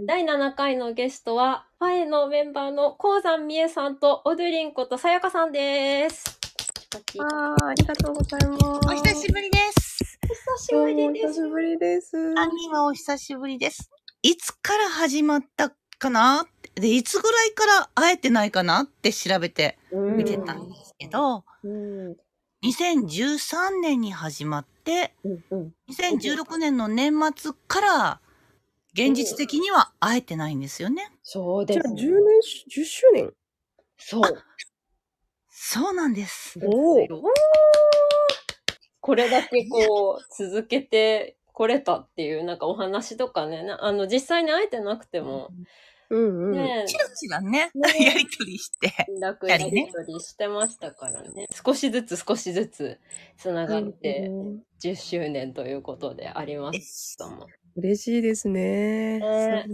第7回のゲストは、ファエのメンバーの鉱山美恵さんと、オドゥリンことさやかさんです。あーありがとうございます。お久しぶりです。お久しぶりです。お久しぶりです。3人はお久しぶりです。いつから始まったかな？で、いつぐらいから会えてないかな？って調べて見てたんですけど、うん。2013年に始まって、うん。うん。2016年の年末から、現実的には会えてないんですよね。じゃあそうです、10年し、10周年？そう。そうなんです。おーよこれだけこう、続けてこれたっていう、なんかお話とかね、なあの、実際に会えてなくても、うんうん。ね、チラチラね、ね やりとりして。連絡やり取りしてましたからね。少しずつ少しずつつながってうん10周年ということでありますけども。嬉しいですね。ね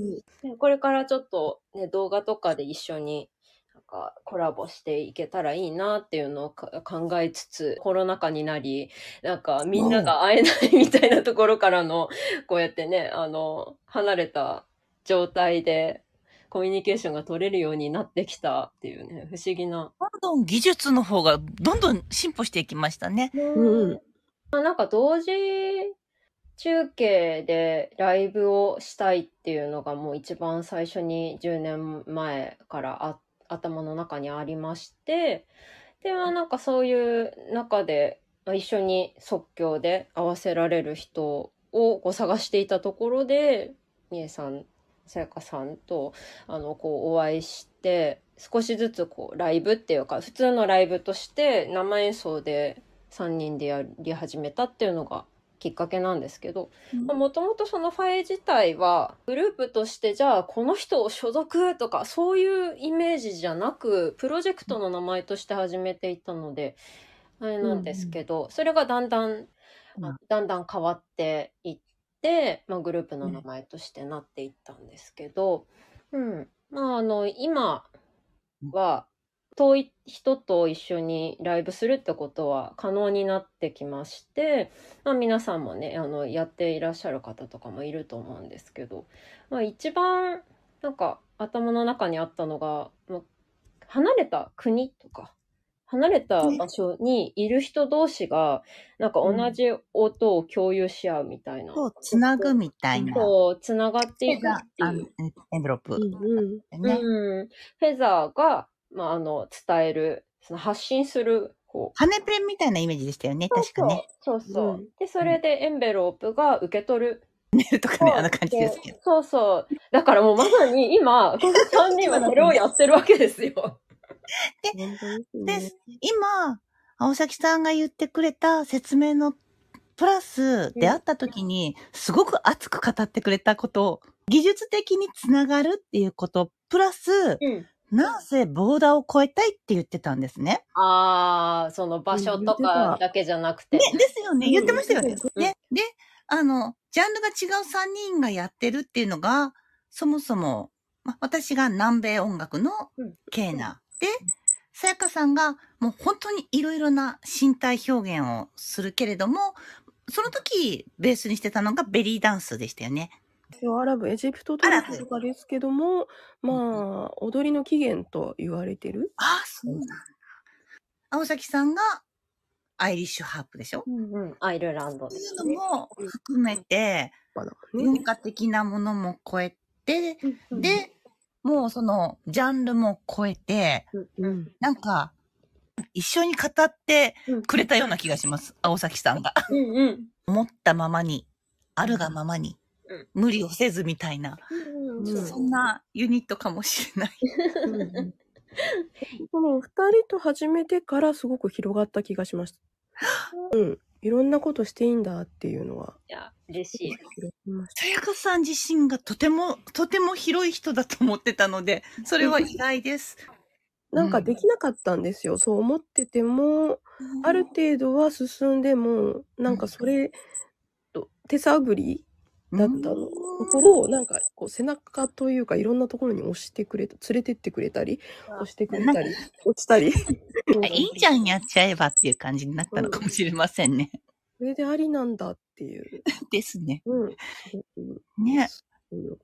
これからちょっとね、動画とかで一緒になんかコラボしていけたらいいなっていうのをか考えつつ、コロナ禍になり、なんかみんなが会えないみたいなところからの、こうやってね、あの、離れた状態でコミュニケーションが取れるようになってきたっていうね、不思議な。どんどん技術の方がどんどん進歩していきましたね。うんうんまあなんか同時中継でライブをしたいっていうのがもう一番最初に10年前から頭の中にありまして、で、まあなんかそういう中で、一緒に即興で合わせられる人をこう探していたところで、みえさん、さやかさんと、あの、こうお会いして、少しずつこうライブっていうか、普通のライブとして生演奏で3人でやり始めたっていうのがきっかけなんですけどもともとそのファエ自体はグループとしてじゃあこの人を所属とかそういうイメージじゃなくプロジェクトの名前として始めていたのであれなんですけど、それがだんだん、うん。だんだん変わっていって、まあ、グループの名前としてなっていったんですけど、うん。まああの今は遠い人と一緒にライブするってことは可能になってきまして、まあ、皆さんもねあのやっていらっしゃる方とかもいると思うんですけど、まあ、一番なんか頭の中にあったのが、まあ離れた国とか離れた場所にいる人同士がなんか同じ音を共有し合うみたいな。そう、つなぐみたいな。そう、つながっていくってあいう。エンベロップうんうん。ね。うん、フェザーが、まあ、あの伝えるその発信するこう。羽ペンみたいなイメージでしたよね、確かね。そうそう。でそれでエンベロープが受け取る、メールとかね、あの感じですけど。そう。そうだからもうまさに今この3人はそれをやってるわけですよ。ですでね。、今、青崎さんが言ってくれた説明のプラス、出会った時に、すごく熱く語ってくれたこと、技術的につながるっていうこと、プラス、うんなんせボーダーを超えたいって言ってたんですね。ああその場所とかだけじゃなくて、ね、ですよね。うん言ってましたよね。うんね。で、あの、ジャンルが違う3人がやってるっていうのが、そもそも、ま、私が南米音楽のうんケーナで、さやかさんがもう本当にいろいろな身体表現をするけれども、その時ベースにしてたのがベリーダンスでしたよね。アラブ、エジプトとかですけども、まあ、踊りの起源と言われてる。ああ、そうなんだ。青崎さんがアイリッシュハープでしょ？うんうん、アイルランドそういうのも含めて、文ね。化的なものも超えて、うんで、もうそのジャンルも超えて、うんうんなんか、一緒に語ってくれたような気がします。青崎さんが。うんうん思ったままに、あるがままにうん、無理をせずみたいな、うんそんなユニットかもしれない。うんその二人と始めてからすごく広がった気がしました。うん。いろんなことしていいんだっていうのは。いや嬉しいさやかさん自身がとても、とても広い人だと思ってたので、それは意外です。なんかできなかったんですよ。そう思ってても、ある程度は進んでも、なんかそれと手探りだったの。ところを、なんかこう背中というかいろんなところに押してくれた、連れてってくれたり、押してくれたり、落ちたり。あいいじゃん、やっちゃえばっていう感じになったのかもしれませんね。それでありなんだっていう。ですね。うん。ね。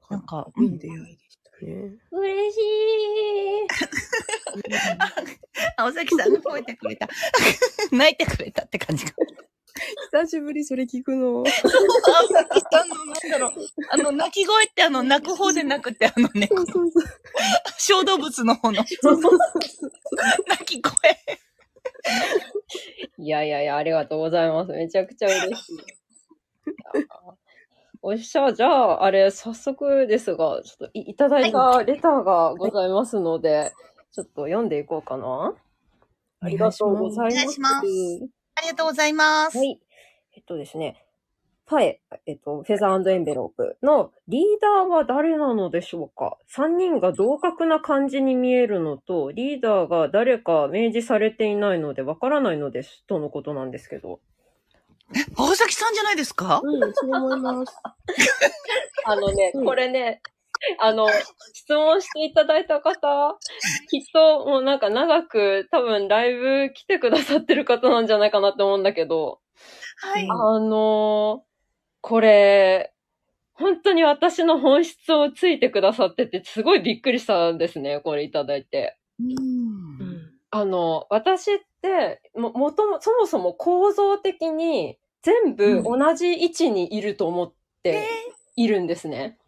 なんか、いい出会いでしたね。嬉しい。青崎さんが褒めてくれた。泣いてくれたって感じが。久しぶりそれ聞くの。青崎さんの、なんだろう。あの、泣き声ってあの、泣く方でなくて、あのね、そうそうそう。小動物の方のそうそう泣き声。いやいやいや、ありがとうございます。めちゃくちゃ嬉しい。おっしゃ、じゃあ、あれ、早速ですが、ちょっといいただいたレターがございますので、ちょっと読んでいこうかな。ありがとうございます。りがとうございます。はい。えっとですね。パエ、えっと、フェザーエンベロープのリーダーは誰なのでしょうか ?3 人が同格な感じに見えるのと、リーダーが誰か明示されていないのでわからないのです、とのことなんですけど。青崎さんじゃないですか？うん、そう思います。あのね、うんこれね、あの、質問していただいた方、きっともうなんか長く多分ライブ来てくださってる方なんじゃないかなって思うんだけど、はい。あのこれ、本当に私の本質をついてくださってて、すごいびっくりしたんですね、これいただいて。うんあの、私って、も、もとも、そもそも構造的に全部同じ位置にいると思っているんですね。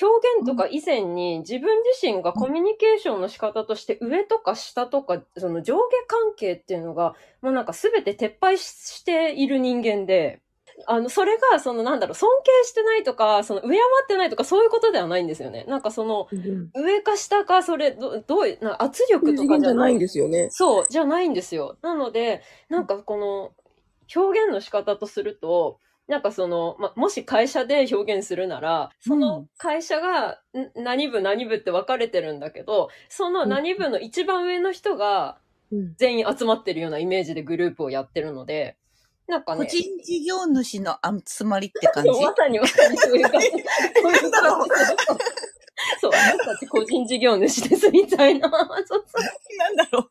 表現とか以前に自分自身がコミュニケーションの仕方として上とか下とか、その上下関係っていうのが、もうなんか全て撤廃ししている人間で、あの、それが、そのなんだろう、尊敬してないとか、その上回ってないとか、そういうことではないんですよね。なんかその、うん。上か下か、それ、どどういう、な圧力とかじゃないいんですよね。そう、じゃないんですよ。なので、なんかこの表現の仕方とすると、なんかその、ま、もし会社で表現するなら、その会社がん何部何部って分かれてるんだけど、その何部の一番上の人がうん。全員集まってるようなイメージでグループをやってるので、なんか個ね、人事業主の集まりって感じ？まさにまさにそういう感じ。そういうだろう そう、あなたたち個人事業主ですみたいな。そうそうなんだろ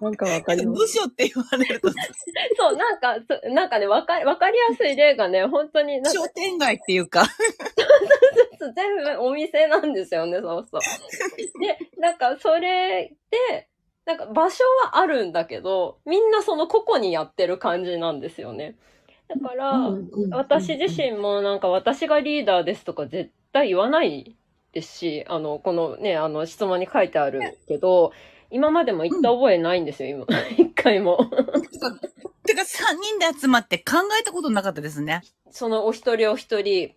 なんかわかりう。ます。部署って言われると、そう、なんか、そなんかね、わか、わかりやすい例がね、本当に商店街っていうか、全部お店なんですよね、そうそう。で、なんかそれで、なんか場所はあるんだけど、みんなその個々にやってる感じなんですよね。だから、私自身もなんか私がリーダーですとか絶対言わないですし、あの、このね、あの質問に書いてあるけど、今までも言った覚えないんですよ、今。一回も。てか3人で集まって考えたことなかったですね。そのお一人お一人、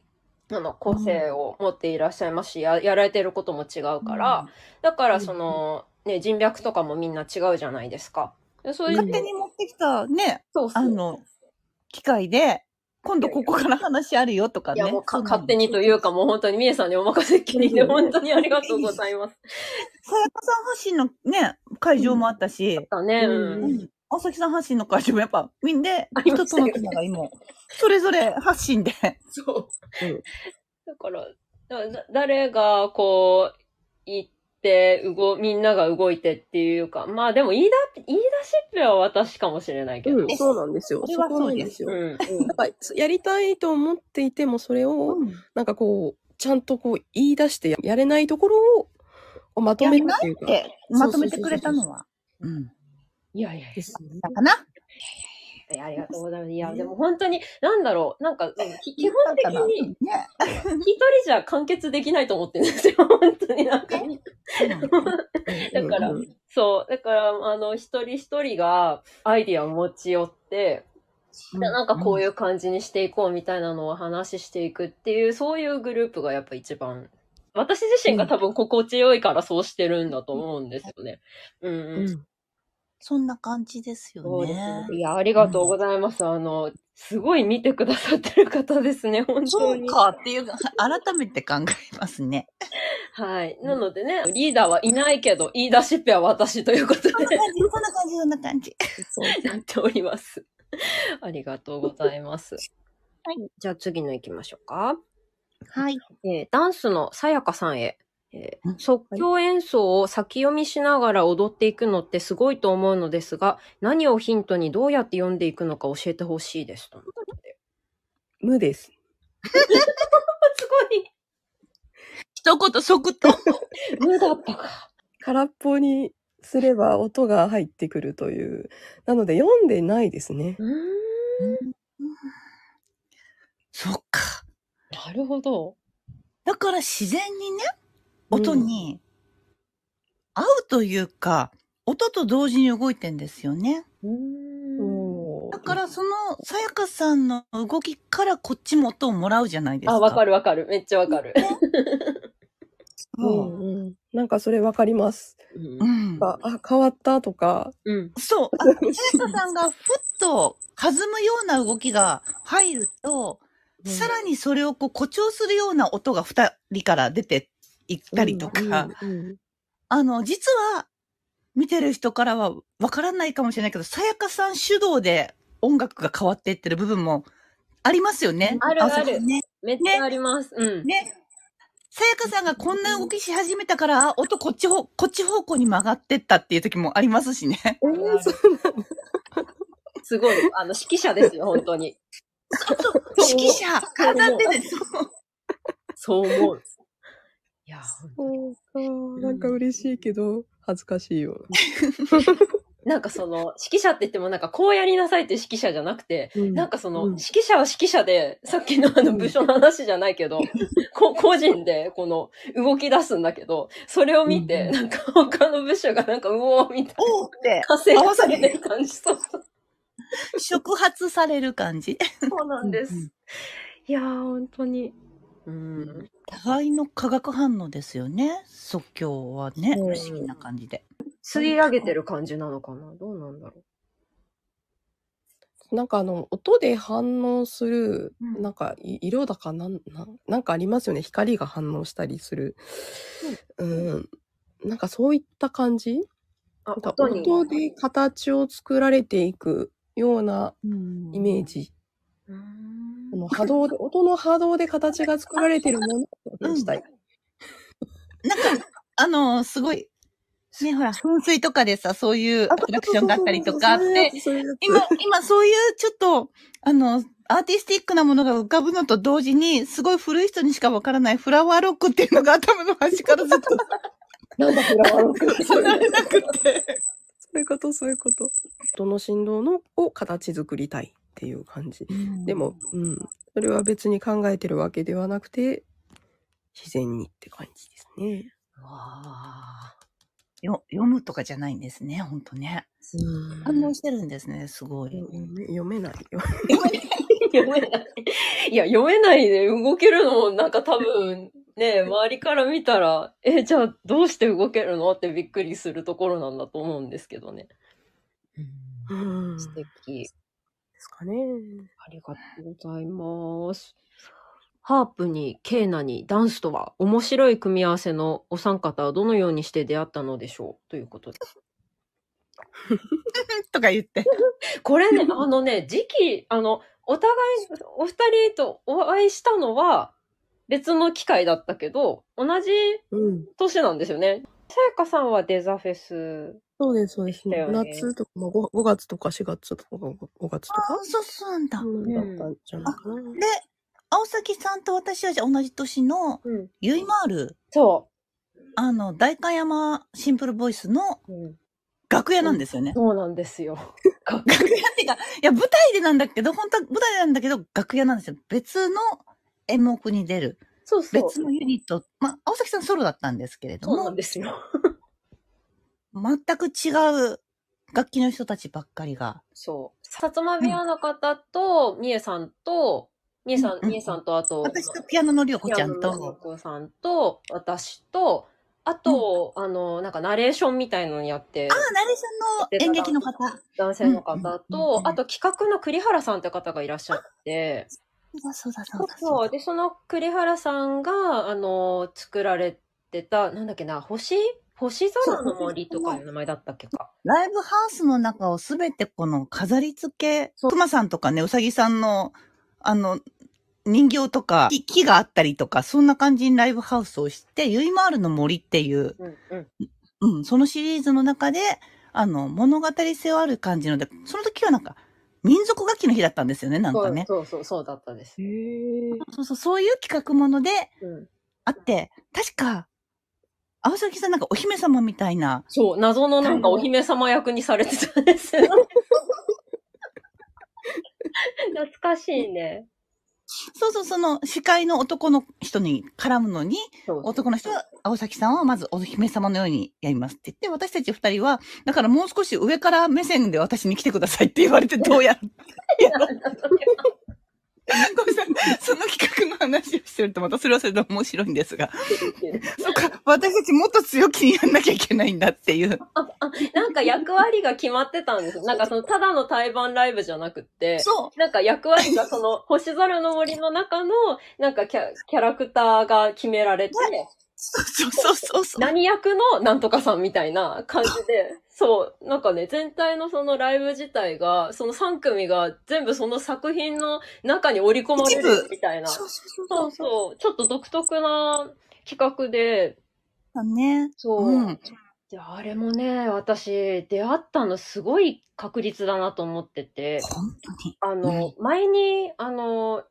あの、個性を持っていらっしゃいますし、ややられてることも違うから、だからその、ね、人脈とかもみんな違うじゃないですか。でそういう、勝手に持ってきたね、そうそうあの、機械で、今度ここから話あるよとかね。いやもうか勝手にというかもう本当にみえさんにお任せっきりで本当にありがとうございます。さやかさん発信のね、会場もあったし、だね、うんうんうん。朝日さん発信の会場もやっぱ、みんなでありま人とのつながりも、それぞれ発信で。そう。うんだから、誰がこう、言って、動、みんなが動いてっていうか、まあでも言いだ、言い出しっぺは私かもしれないけど。うん、そうなんですよ。そこなんですよ。うん。なんかやりたいと思っていても、それを、なんかこう、ちゃんとこう言い出してややれないところをまとめるっていうか。で、まとめてくれたのは。うん。いやいやいですね。だかなや、ありがとうございます。いや、でも本当に、なんだろう、なんか、基本的に、ね。一人じゃ完結できないと思ってるんですよ、本当になんか。だからうんそう。だから、あの、一人一人がアイディアを持ち寄って、でなんかこういう感じにしていこうみたいなのを話していくっていう、そういうグループがやっぱ一番、私自身が多分心地よいからそうしてるんだと思うんですよね。うんうん。うんそんな感じですそうですよねね。。いや、ありがとうございます。あの、すごい見てくださってる方ですね、本当に。そうかっていうか、改めて考えますね。はい。なのでね、リーダーはいないけど、言い出しっぺは私ということこんなで感じ、こんな感じ、こんな感じ。そうなっております。ありがとうございます。はい。じゃあ次の行きましょうか。はい。えーダンスのさやかさんへ。即興演奏を先読みしながら踊っていくのってすごいと思うのですが、何をヒントにどうやって読んでいくのか教えてほしいです。と無です。すごい。一言即答。無だったか。空っぽにすれば音が入ってくるという。なので読んでないですね。うーん。そっか。なるほど。だから自然にね、音に合うというか、音と同時に動いてんですよね。うーん。おーだからその、さやかさんの動きからこっちも音をもらうじゃないですか。あ、わかる。るわかる。めっちゃわかる。うんうん。なんかそれわかります。うん。あ、あ変わったとか。うん。そう。あ さやかさんがふっと弾むような動きが入ると、さらにそれをこう誇張するような音が二人から出ていったりとか、あの、実は、見てる人からはわからないかもしれないけど、さやかさん主導で音楽が変わっていってる部分もありますよね。あるあるね。めっちゃあります。うん。ね。さやかさんがこんな動きし始めたから、あ音こっち方、こっち方向に曲がってったっていう時もありますしね。すごい。あの、指揮者ですよ、本当に。指揮者、体でね、そう。そう思う。いや、そうか。なんか嬉しいけど、恥ずかしいよ。なんかその、指揮者って言ってもなんかこうやりなさいっていう指揮者じゃなくて、うんなんかその、うん指揮者は指揮者で、さっきのあの部署の話じゃないけど、こ個人でこの動き出すんだけど、それを見て、うんなんか他の部署がなんかうおーみたいおーってな、、活性化されてる感じ。そう 触発される感じ。そうなんです。うんうんいやー、本当に。うん。互いの化学反応ですよね。即興はね、不うん思議な感じで。吸い上げてる感じなのかな？どうなんだろなんかあの、音で反応する、うんなんかい色だかなん、なんなんかありますよね。光が反応したりする。うん。なんかそういった感じ？う。あなんか音で形を作られていくようなイメージ。うーんこの波動で、音の波動で形が作られているものをしたい。なんか、あの、すごい、ね、ほら、噴水とかでさ、そういうアトラクションがあったりとかあって、今、今そういうちょっと、あの、アーティスティックなものが浮かぶのと同時に、すごい古い人にしかわからないフラワーロックっていうのが頭の端からずっとなんだフラワーロックって。離れなくて。そういうこと、そういうこと。音の振動のを形作りたいっていう感じ。でも、うん。それは別に考えてるわけではなくて、自然にって感じですね。わあ。よ読むとかじゃないんですね、ほんとね。うん反応してるんですね、すごい。読めないよ。読めない。いや、読めないで動けるのもなんか多分、ね、周りから見たら、え、じゃあどうして動けるのってびっくりするところなんだと思うんですけどね。うん。素で敵。すかね。ありがとうございます。ハープにケーナにダンスとは面白い組み合わせのお三方はどのようにして出会ったのでしょうということで。とか言って。これね、あのね、時期、あの、お互い、お二人とお会いしたのは別の機会だったけど、同じうん。年なんですよね。さやかさんはデザフェス。そうです、そうです。だよね夏とか、まあ、5, 5月とか4月とか5月とかあ、そうそうなんだ。うんだったんじゃないかな。で、青崎さんと私はじゃあ同じ年の、うん。ゆいまーる、そあの、代官山シンプルボイスのう。うん。楽屋なんですよね。そうなんですよ。楽屋っていうか、いや、舞台でなんだけど、本当は舞台なんだけど、楽屋なんですよ。別の演目に出る。そうそう。別のユニット。まあ、青崎さんソロだったんですけれどそうなも、んですよ。全く違う楽器の人たちばっかりが。そう。薩摩部屋の方と、みえさんと、みえさん、うんうんみえさんと、あと、私とピアノのりょうこちゃんピアノのと、子さんと、私と、あと、あの、なんかナレーションみたいのにやって、あ、ナレーションの演劇の方。男性の方うんうんうんうと、んあと企画の栗原さんって方がいらっしゃって、そうだそうだそそううだそう。で、その栗原さんが、あの、作られてた、なんだっけな、星星空の森とかいう名前だったっけか。ライブハウスの中をすべてこの飾り付け、熊さんとかね、うさぎさんの、あの、人形とか、木木があったりとか、そんな感じにライブハウスをして、ゆいまーるの森っていう、うんうん。うん、そのシリーズの中で、あの、物語性ある感じので、その時はなんか、民族楽器の日だったんですよね、なんかね。そうそうそう、そうだったです。へえ。そうそう、そういう企画もので、うん。あって、確か、青崎さんなんかお姫様みたいな、そう、謎のなんかお姫様役にされてたんですよ。懐かしいね。そうそう、その司会の男の人に絡むのに、男の人は、青崎さんはまずお姫様のようにやりますって言って、私たち二人は、だからもう少し上から目線で私に来てくださいって言われてどうやる ごめんなさいその企画の話をしてるとまたそれはそれで面白いんですが、そっか、私たちもっと強気にやんなきゃいけないんだっていう。なんか役割が決まってたんですよ。なんかその、ただの対バンライブじゃなくって、そう。なんか役割がその、星空の森の中の、なんかキャキャラクターが決められて、そうそうそうそう。何役のなんとかさんみたいな感じで、そう、なんかね、全体のそのライブ自体が、その3組が全部その作品の中に織り込まれるみたいな。そうそうそうちょっと独特な企画で、だね。そう。うん。で、あれもね、私、出会ったのすごい確率だなと思ってて、本当に。あの、前に、あの、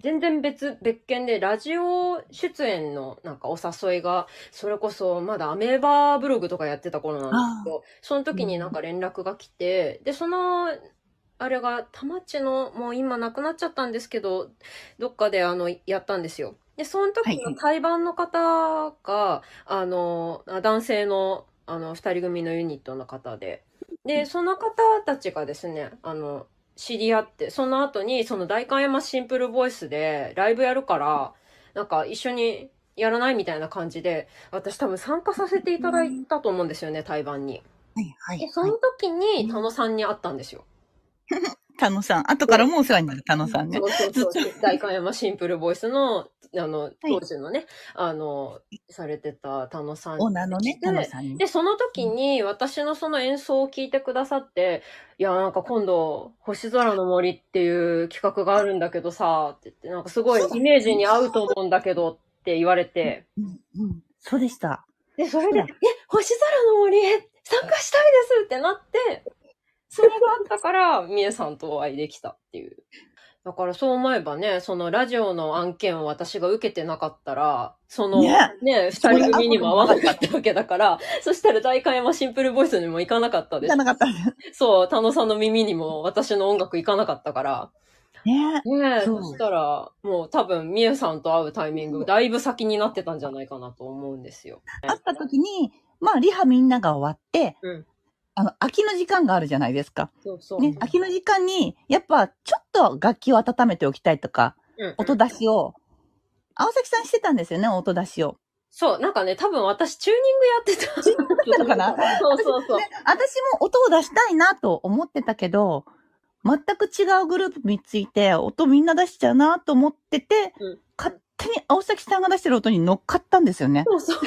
全然別、別件で、ラジオ出演のなんかお誘いが、それこそまだアメーバブログとかやってた頃なんですけど、その時になんか連絡が来て、で、その、あれが、田町の、もう今なくなっちゃったんですけど、どっかであの、やったんですよ。で、その時の対バンの方が、あの、あ男性の、あの、二人組のユニットの方で、で、その方たちがですね、あの、知り合って、その後に、その代官山シンプルボイスでライブやるから、なんか一緒にやらないみたいな感じで、私多分参加させていただいたと思うんですよね、対バンに。はいはいで、そのはい。時に、田野さんに会ったんですよ。田野さん。後からもお世話になる田野さんねそ。うそうそう。代官山シンプルボイスの、あの、当時のね、あの、されてた田野さんオーナーのね、で田野さんに。で、その時に私のその演奏を聞いてくださって、いや、なんか今度、星空の森っていう企画があるんだけどさ、って言って、なんかすごいイメージに合うと思うんだけどって言われて、うんうん。そうでした。で、それで、えうん、星空の森へ参加したいですってなって、それがあったから、みえさんとお会いできたっていう。だからそう思えばね、そのラジオの案件を私が受けてなかったら、そのね。ね、二人組にも合わなかったわけだから、そしたら大会山シンプルボイスにも行かなかったでしょじゃなかった。ね。そう、田野さんの耳にも私の音楽行かなかったから。ね。ねえ、そしたら、もう多分、みえさんと会うタイミング、だいぶ先になってたんじゃないかなと思うんですよ。会った時に、まあ、リハみんなが終わって、うんあの、空きの時間があるじゃないですか。そうそう。ね、空きの時間に、やっぱ、ちょっと楽器を温めておきたいとか、うん音出しを、青崎さんしてたんですよね、音出しを。そう、なんかね、多分私チューニングやってた。そうかな？そうそうそう。ね私も音を出したいなと思ってたけど、全く違うグループについて、音みんな出しちゃうなと思ってて、うん勝手に青崎さんが出してる音に乗っかったんですよね。そうそう。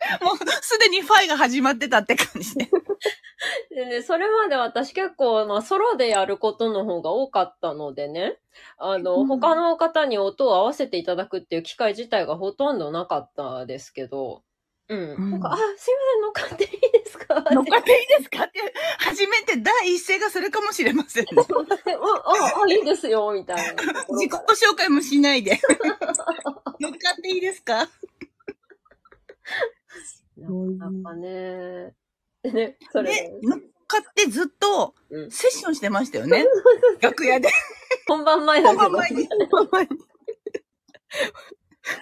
もうすでにファイが始まってたって感じで。でね、それまで私結構、まあ、ソロでやることの方が多かったのでね、あの、うん他の方に音を合わせていただくっていう機会自体がほとんどなかったですけど、うん。うんなんか、あ、すいません、乗っかっていいですか？乗っかっていいですか？って、初めて第一声がそれかもしれませんね。あ、あ、あ、いいですよ、みたいな自己。紹介もしないで。乗っかっていいですか？なんかね、でね、それで、乗っかってずっとうんセッションしてましたよね。楽屋で。本番前。本番前に本番に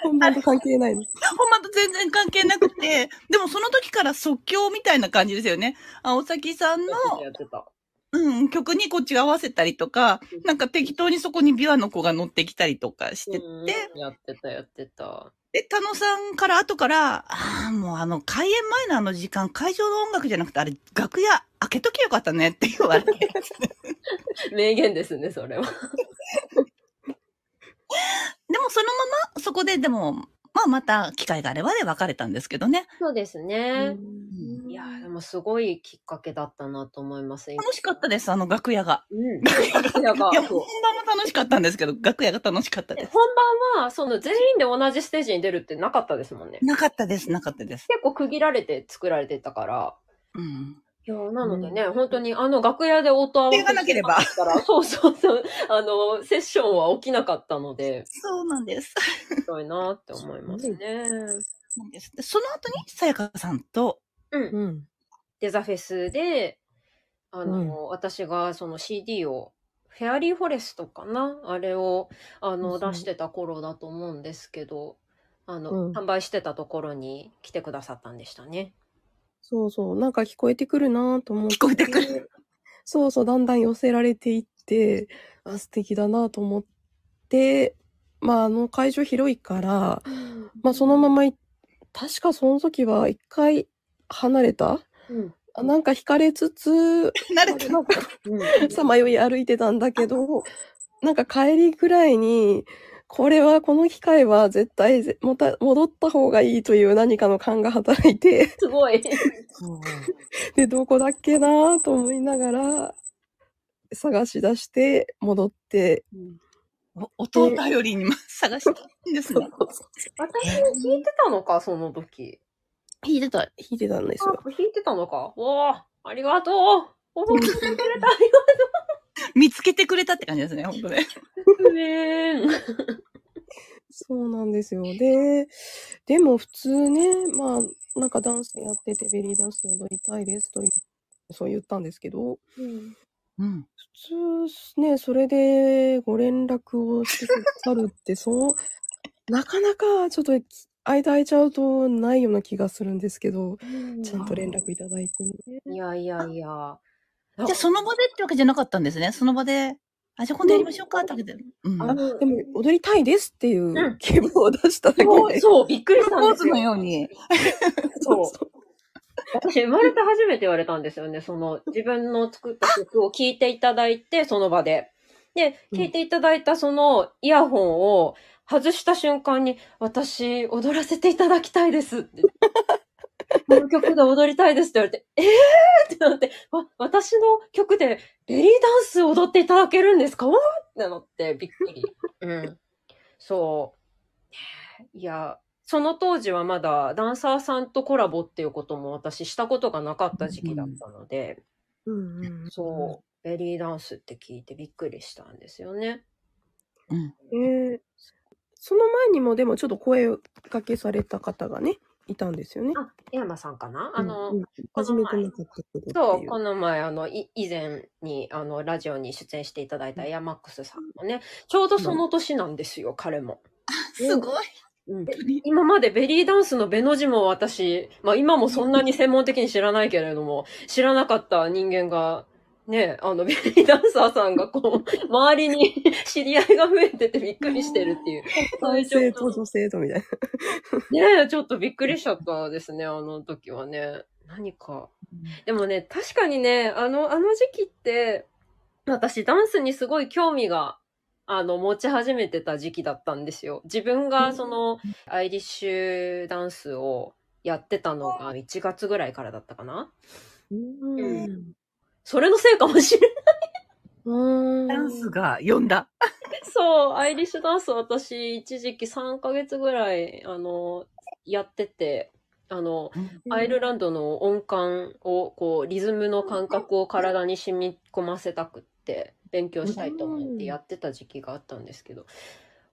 本番と関係ないです。本番と全然関係なくて、でもその時から即興みたいな感じですよね。青崎さんの、やってた。うん、曲にこっちが合わせたりとか、なんか適当にそこにビワの子が乗ってきたりとかしてて、うんやってた、やってた。で、田野さんから後から、ああ、もうあの、開演前のあの時間、会場の音楽じゃなくて、あれ、楽屋開けときゃよかったねって言われて。名言ですね、それは。でもそのまま、そこででも、まあまた機会があればで別れたんですけどね。そうですね。んいやー、でもすごいきっかけだったなと思います。楽しかったです、あの楽屋が。うん。楽屋が本番も楽しかったんですけど、楽屋が楽しかったです。本番は、その全員で同じステージに出るってなかったですもんね。なかったです、なかったです。結構区切られて作られてたから。うん。いや、なのでね、本当にあの楽屋で音合わせがなければしたら、そうそうそう、あの、セッションは起きなかったので、そうなんです。すごいなって思いますね。なんですでその後に、さやかさんと、うん。うん。デザフェスで、あの、うん私がその CD を、フェアリーフォレストかな？あれを、あの、そう出してた頃だと思うんですけど、あの、うん販売してたところに来てくださったんでしたね。そうそう。なんか聞こえてくるなと思って。聞こえてくる。そうそう。だんだん寄せられていって、あ、素敵だなと思って、まあ、あの会場広いから、まあ、そのままい、確かその時は一回離れた？うん。あなんか惹かれつつ、なれた。なんかうん。さまよい歩いてたんだけど、なんか帰りぐらいに、これはこの機会は絶対ぜまた戻った方がいいという何かの感が働いて、すごい。で、どこだっけなと思いながら、探し出して戻って、お音を頼りに探したんですね。私も聞いてたのか、その時。弾いてた、弾いてたんですあよ。、弾いてたのか。おー、ありがとう。覚えてくれた。ありが見つけてくれたって感じですね、本当ね。ねー。そうなんですよ。で、でも普通ね、まあ、なんかダンスやっててベリーダンス踊りたいですとそう言ったんですけど、うん。普通ね、それでご連絡をしてくださるって、そう、なかなかちょっと間空いちゃうとないような気がするんですけど、ちゃんと連絡いただいてね。いやいやいや。じゃあ、その場でってわけじゃなかったんですね。その場で、あ、じゃあ今度やりましょうかってわけで。うん。あ、プでも踊りたいですっていううん希望を出しただけで。そうそう、びっくりしたんですよロポーズの。ように。そう。私、生まれて初めて言われたんですよね。その、自分の作った曲を聴いていただいて、その場で。で、うん聴いていただいたそのイヤホンを外した瞬間に、私、踊らせていただきたいですって。この曲で踊りたいですって言われて、えー？ってなって、わ、私の曲でベリーダンス踊っていただけるんですか？ってなって、びっくり。うん。そう。いや、その当時はまだダンサーさんとコラボっていうことも私したことがなかった時期だったので、うんうんそう、ベリーダンスって聞いてびっくりしたんですよね。うん。えーその前にもでもちょっと声かけされた方がね、いたんですよね。あ、山さんかな？あの、うんうん初めてなかったけどってそう。この前、あの、い以前に、あの、ラジオに出演していただいたヤマックスさんもね、ちょうどその年なんですよ、彼も。すごい。うん今までベリーダンスのベの字も私、まあ今もそんなに専門的に知らないけれども、知らなかった人間が、ね、あの、ベリーダンサーさんがこう、周りに 知り合いが増えててびっくりしてるっていう。男性と女性とみたいな。ねえ、ちょっとびっくりしちゃったですね、あの時はね。何か。でもね、確かにね、あの、あの時期って、私ダンスにすごい興味が、あの、持ち始めてた時期だったんですよ。自分がその、アイリッシュダンスをやってたのが1月ぐらいからだったかなうんそれのせいかもしれない。うんダンスが呼んだ。そう、アイリッシュダンス私一時期3ヶ月ぐらい、あの、やってて、あの、アイルランドの音感を、こう、リズムの感覚を体に染み込ませたくって、勉強したいと思ってやってた時期があったんですけど、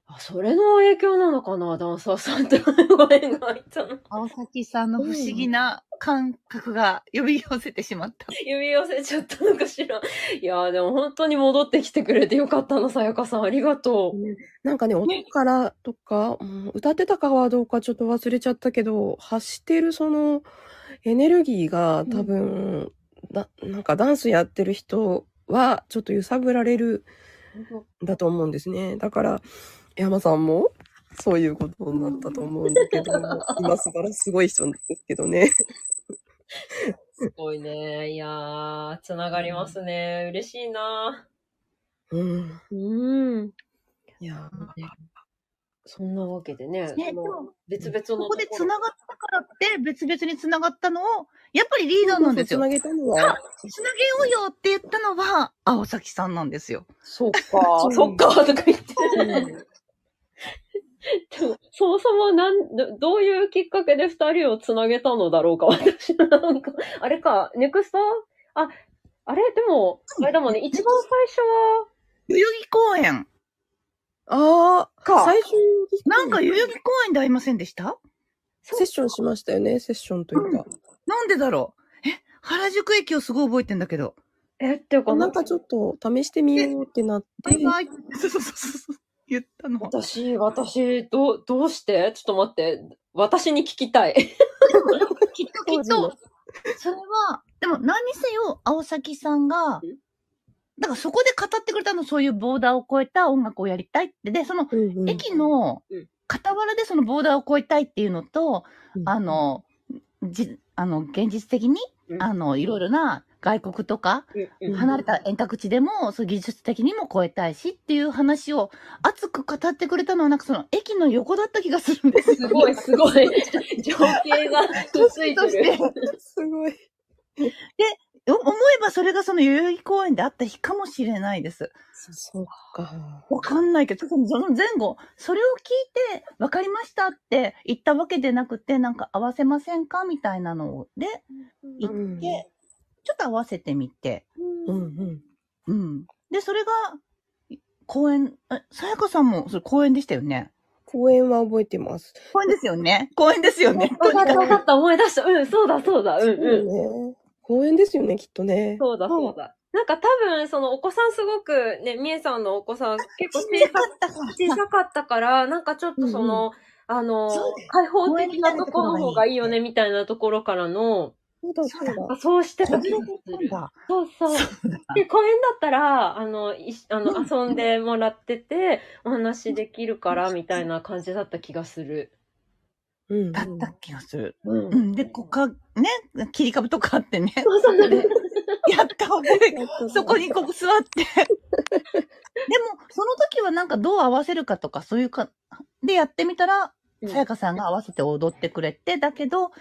あ、それの影響なのかな、ダンサーさんとご縁が入ったの。青崎さんの不思議な感覚が呼び寄せてしまった。指寄せちゃったのかしら。いやーでも本当に戻ってきてくれてよかったな、さやかさん。ありがとう。なんかね、音からとか、うん歌ってたかはどうかちょっと忘れちゃったけど、発してるそのエネルギーが多分、だなんかダンスやってる人はちょっと揺さぶられるんだと思うんですね。だから、山さんもそういうことになったと思うんだけど、今素晴らしいすごい人なんですけどね。すごいね。いやー、つながりますね。嬉しいな。うん。うん。いやそんなわけでね、ね別々のとここでろ繋がったからって、別々に繋がったのを、やっぱりリーダーなんですよ。つなげたのは、つなげようよって言ったのは、青崎さんなんですよ。そっか そ、うそっか、とか言って。でも、そもそもなん、どどういうきっかけで二人をつなげたのだろうか、私。なんか、あれか、ネクスト？あ、あれ？でも、あれだもんね、一番最初は、代々木公園。ああ、か最初になんか代々木公園で会いませんでした？セッションしましたよね、セッションというか。なんでだろう？え、原宿駅をすごい覚えてんだけど。え、っていうか、なんかちょっと試してみようってなって、バイバイ。そうそうそうそう。言ったの。私、私、どう、どうして？ちょっと待って。私に聞きたい。きっときっと、それは、でも何にせよ、青崎さんが、だからそこで語ってくれたの、そういうボーダーを超えた音楽をやりたいって。で、その、うんうん駅のうん傍らでそのボーダーを超えたいっていうのと、うんあの、じ、あの、現実的に、うんあの、いろいろな外国とか、離れた遠隔地でも、そう技術的にも超えたいしっていう話を熱く語ってくれたのは、なんかその駅の横だった気がするんです。すごい、すごい。情景がくっついてとしてる。すごい。お思えばそれがその代々木公園であった日かもしれないです。そうか。わかんないけど、その前後、それを聞いて、わかりましたって言ったわけでなくて、なんか合わせませんかみたいなので言って、うんちょっと合わせてみて、うんうん。うん。で、それが、公園、え、さやかさんも、それ公園でしたよね？公演は覚えてます。公園ですよね？公園ですよね？わかったわかった、思い出した。うん、そうだそうだ、うんうん。ね。公演ですよね、きっとね。そうだそうだ。なんか多分、そのお子さんすごく、ね、みえさんのお子さん結構小ったからさかったから、なんかちょっとその、あのそうだよ、開放的なところの方がいいよね、みたいなところからの、そうだ、そうだ。あそうしてた。そうそう。そうだで、公園だったら、あの、いあの、遊んでもらってて、お話できるから、みたいな感じだった気がする。うんだった気がする。うんうん。で、こか、ね、切り株とかあってね。そうそう。やったわけで、そこにこう座って。でも、その時はなんかどう合わせるかとか、そういうか、でやってみたら、うんさやかさんが合わせて踊ってくれて、だけど、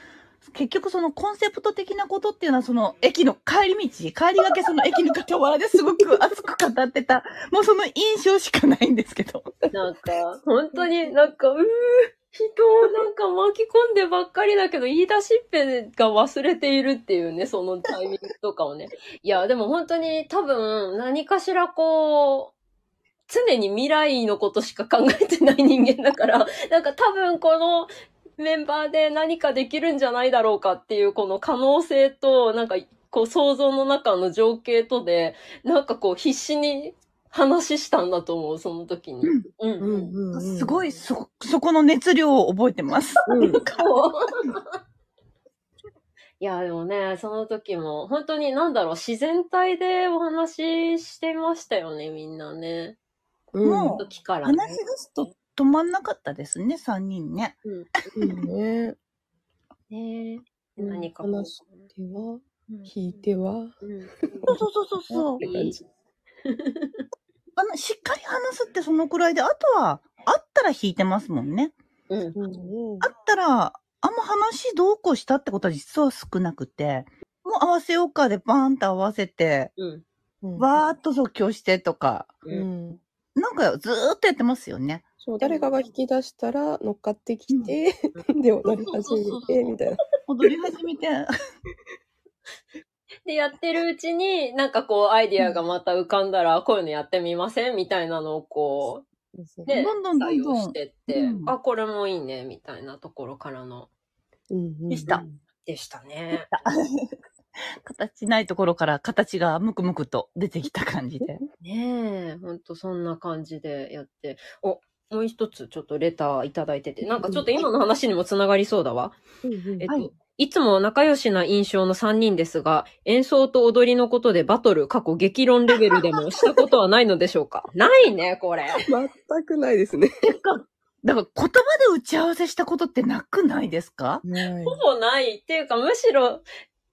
結局そのコンセプト的なことっていうのはその駅の帰り道、帰りがけその駅の傍らですごく熱く語ってた、もうその印象しかないんですけど。なんか、本当になんか、うー、人をなんか巻き込んでばっかりだけど、言い出しっぺが忘れているっていうね、そのタイミングとかをね。いや、でも本当に多分、何かしらこう、常に未来のことしか考えてない人間だから、なんか多分このメンバーで何かできるんじゃないだろうかっていうこの可能性と、なんかこう想像の中の情景とで、なんかこう必死に話したんだと思う、その時に。うんうんうん。すごい、そ、そこの熱量を覚えてます。うん。いや、でもね、その時も、本当になんだろう、自然体でお話ししてましたよね、みんなね。うん。も時から、ね。話し出すと止まんなかったですね、三人ね。うん ね。ねうん何か話しては、うん弾いては、うんそうそうそうそう。あの、しっかり話すってそのくらいで、あとは、あったら弾いてますもんね。うん。うんあったら、あんま話どうこうしたってことは実は少なくて、もう合わせようかでバーンと合わせて、うん。うん。わーっと即興してとか、ううん。ん。なんかずーっとやってますよね。そう、誰かが引き出したら乗っかってきて、で、踊り始めて、みたいな。踊り始めて。で、やってるうちに、なんかこう、アイディアがまた浮かんだら、こういうのやってみませんみたいなのをこう、ね、どんどんどん採どん用してって、うんあ、これもいいね、みたいなところからの、うんうんでした。でしたね。形ないところから形がムクムクと出てきた感じで。ねえ、ほんとそんな感じでやって。お、もう一つちょっとレターいただいてて、なんかちょっと今の話にもつながりそうだわ。うん。うん。えっと、はいい、つも仲良しな印象の3人ですが、演奏と踊りのことでバトル、過去激論レベルでもしたことはないのでしょうか？ないね、これ。全くないですね。てか、だから言葉で打ち合わせしたことってなくないですか？ほぼない。っていうか、むしろ、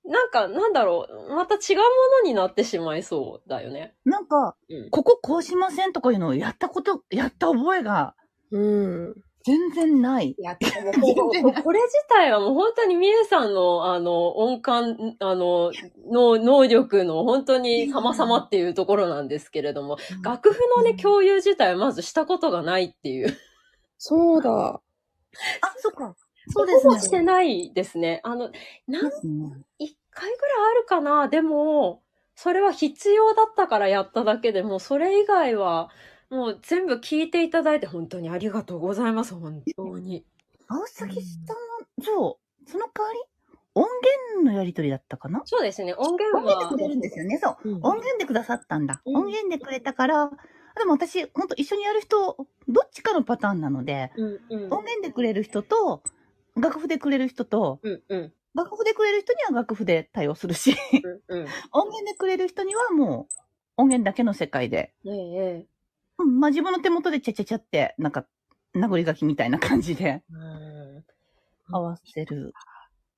なんか、なんだろう、また違うものになってしまいそうだよね。なんか、うん。こここうしませんとかいうのをやったこと、やった覚えがうん。全然ない。いや、でもここ これ自体はもう本当にみえさんの、あの、音感、あの、の能力の本当に様々っていうところなんですけれども、楽譜のね、共有自体はまずしたことがないっていう。そうだ。あ、そっか。そうでほすね。ぼしてないですね。あの、なんですね一回ぐらいあるかな？でも、それは必要だったからやっただけでもうそれ以外は、もう全部聞いていただいて本当にありがとうございます、本当に。青崎さんは、そう、その代わり、音源のやりとりだったかな？そうですね、音源は音源でく、れるんですよね。そう。うん音源でくださったんだ。うん音源でくれたから、でも私、ほんと一緒にやる人、どっちかのパターンなので、うんうん。音源でくれる人と、楽譜でくれる人と、うんうん。楽譜でくれる人には楽譜で対応するし、うんうん。音源でくれる人にはもう、音源だけの世界で、ねえ。うん、まあ自分の手元でチャチャチャって、なんか、殴り書きみたいな感じでうん合わせる、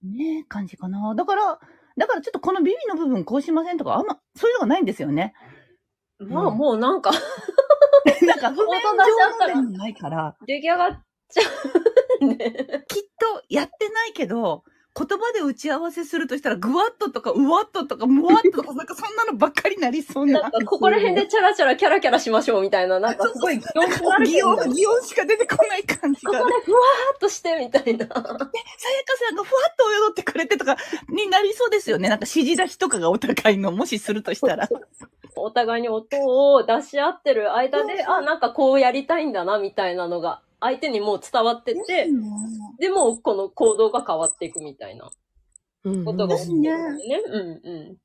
ねえ、感じかな。だから、だからちょっとこのビビの部分こうしませんとか、あんま、そういうのがないんですよね。まあもうなんか なんか、譜面上ないから、出来上がっちゃうね。きっとやってないけど、言葉で打ち合わせするとしたら、ぐわっととか、うわっととか、むわっととか、なんかそんなのばっかりなりそうな。なんかここら辺でチャラチャラキャラキャラしましょうみたいな、なんかすごい、擬音、擬音しか出てこない感じこが。こでふわーっとしてみたいな。さやかさんがふわっと踊ってくれてとか、になりそうですよね。なんか指示出しとかがお互いの、もしするとしたら。お互いに音を出し合ってる間で、あ、なんかこうやりたいんだな、みたいなのが、相手にもう伝わってて、でも、この行動が変わっていくみたいなうんことが起きてるんね。うんうん。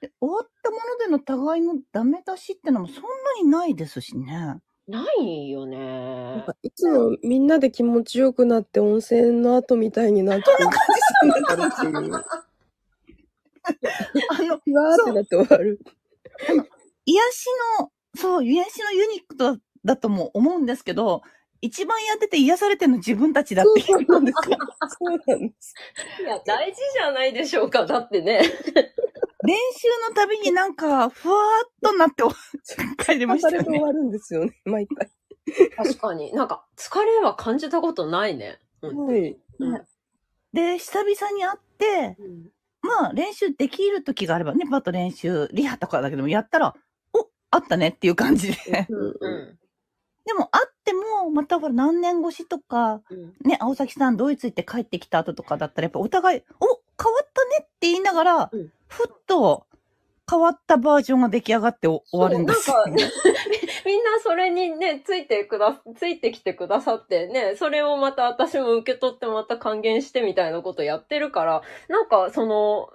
で終わったものでの互いのダメ出しってのもそんなにないですしね。ないよなんね。かいつもみんなで気持ちよくなって温泉の後みたいになってる感じになるっていう。あの、ふわーってなって終わる。癒しの、そう、癒しのユニックだだとも思うんですけど、一番やってて癒されてるの自分たちだっていう。んですか。そうなんです。いや、大事じゃないでしょうか。だってね。練習のたびになんか、ふわーっとなって帰りましたよね。終わるんですよね、毎回。確かに。なんか、疲れは感じたことないね。うんはい。うんで、久々に会って、まあ練習できる時があればね、パッと練習、リハとかだけどもやったら、お、あったねっていう感じで。うんううんん。でも会っても、またほら何年越しとか、うん。ね、青崎さんドイツ行って帰ってきた後とかだったら、やっぱお互い、お、変わったねって言いながら、うんふっと変わったバージョンが出来上がってお終わるんですよ、そうなんか みんなそれにね、ついてくだ、ついてきてくださってね、それをまた私も受け取ってまた還元してみたいなことやってるから、なんかその、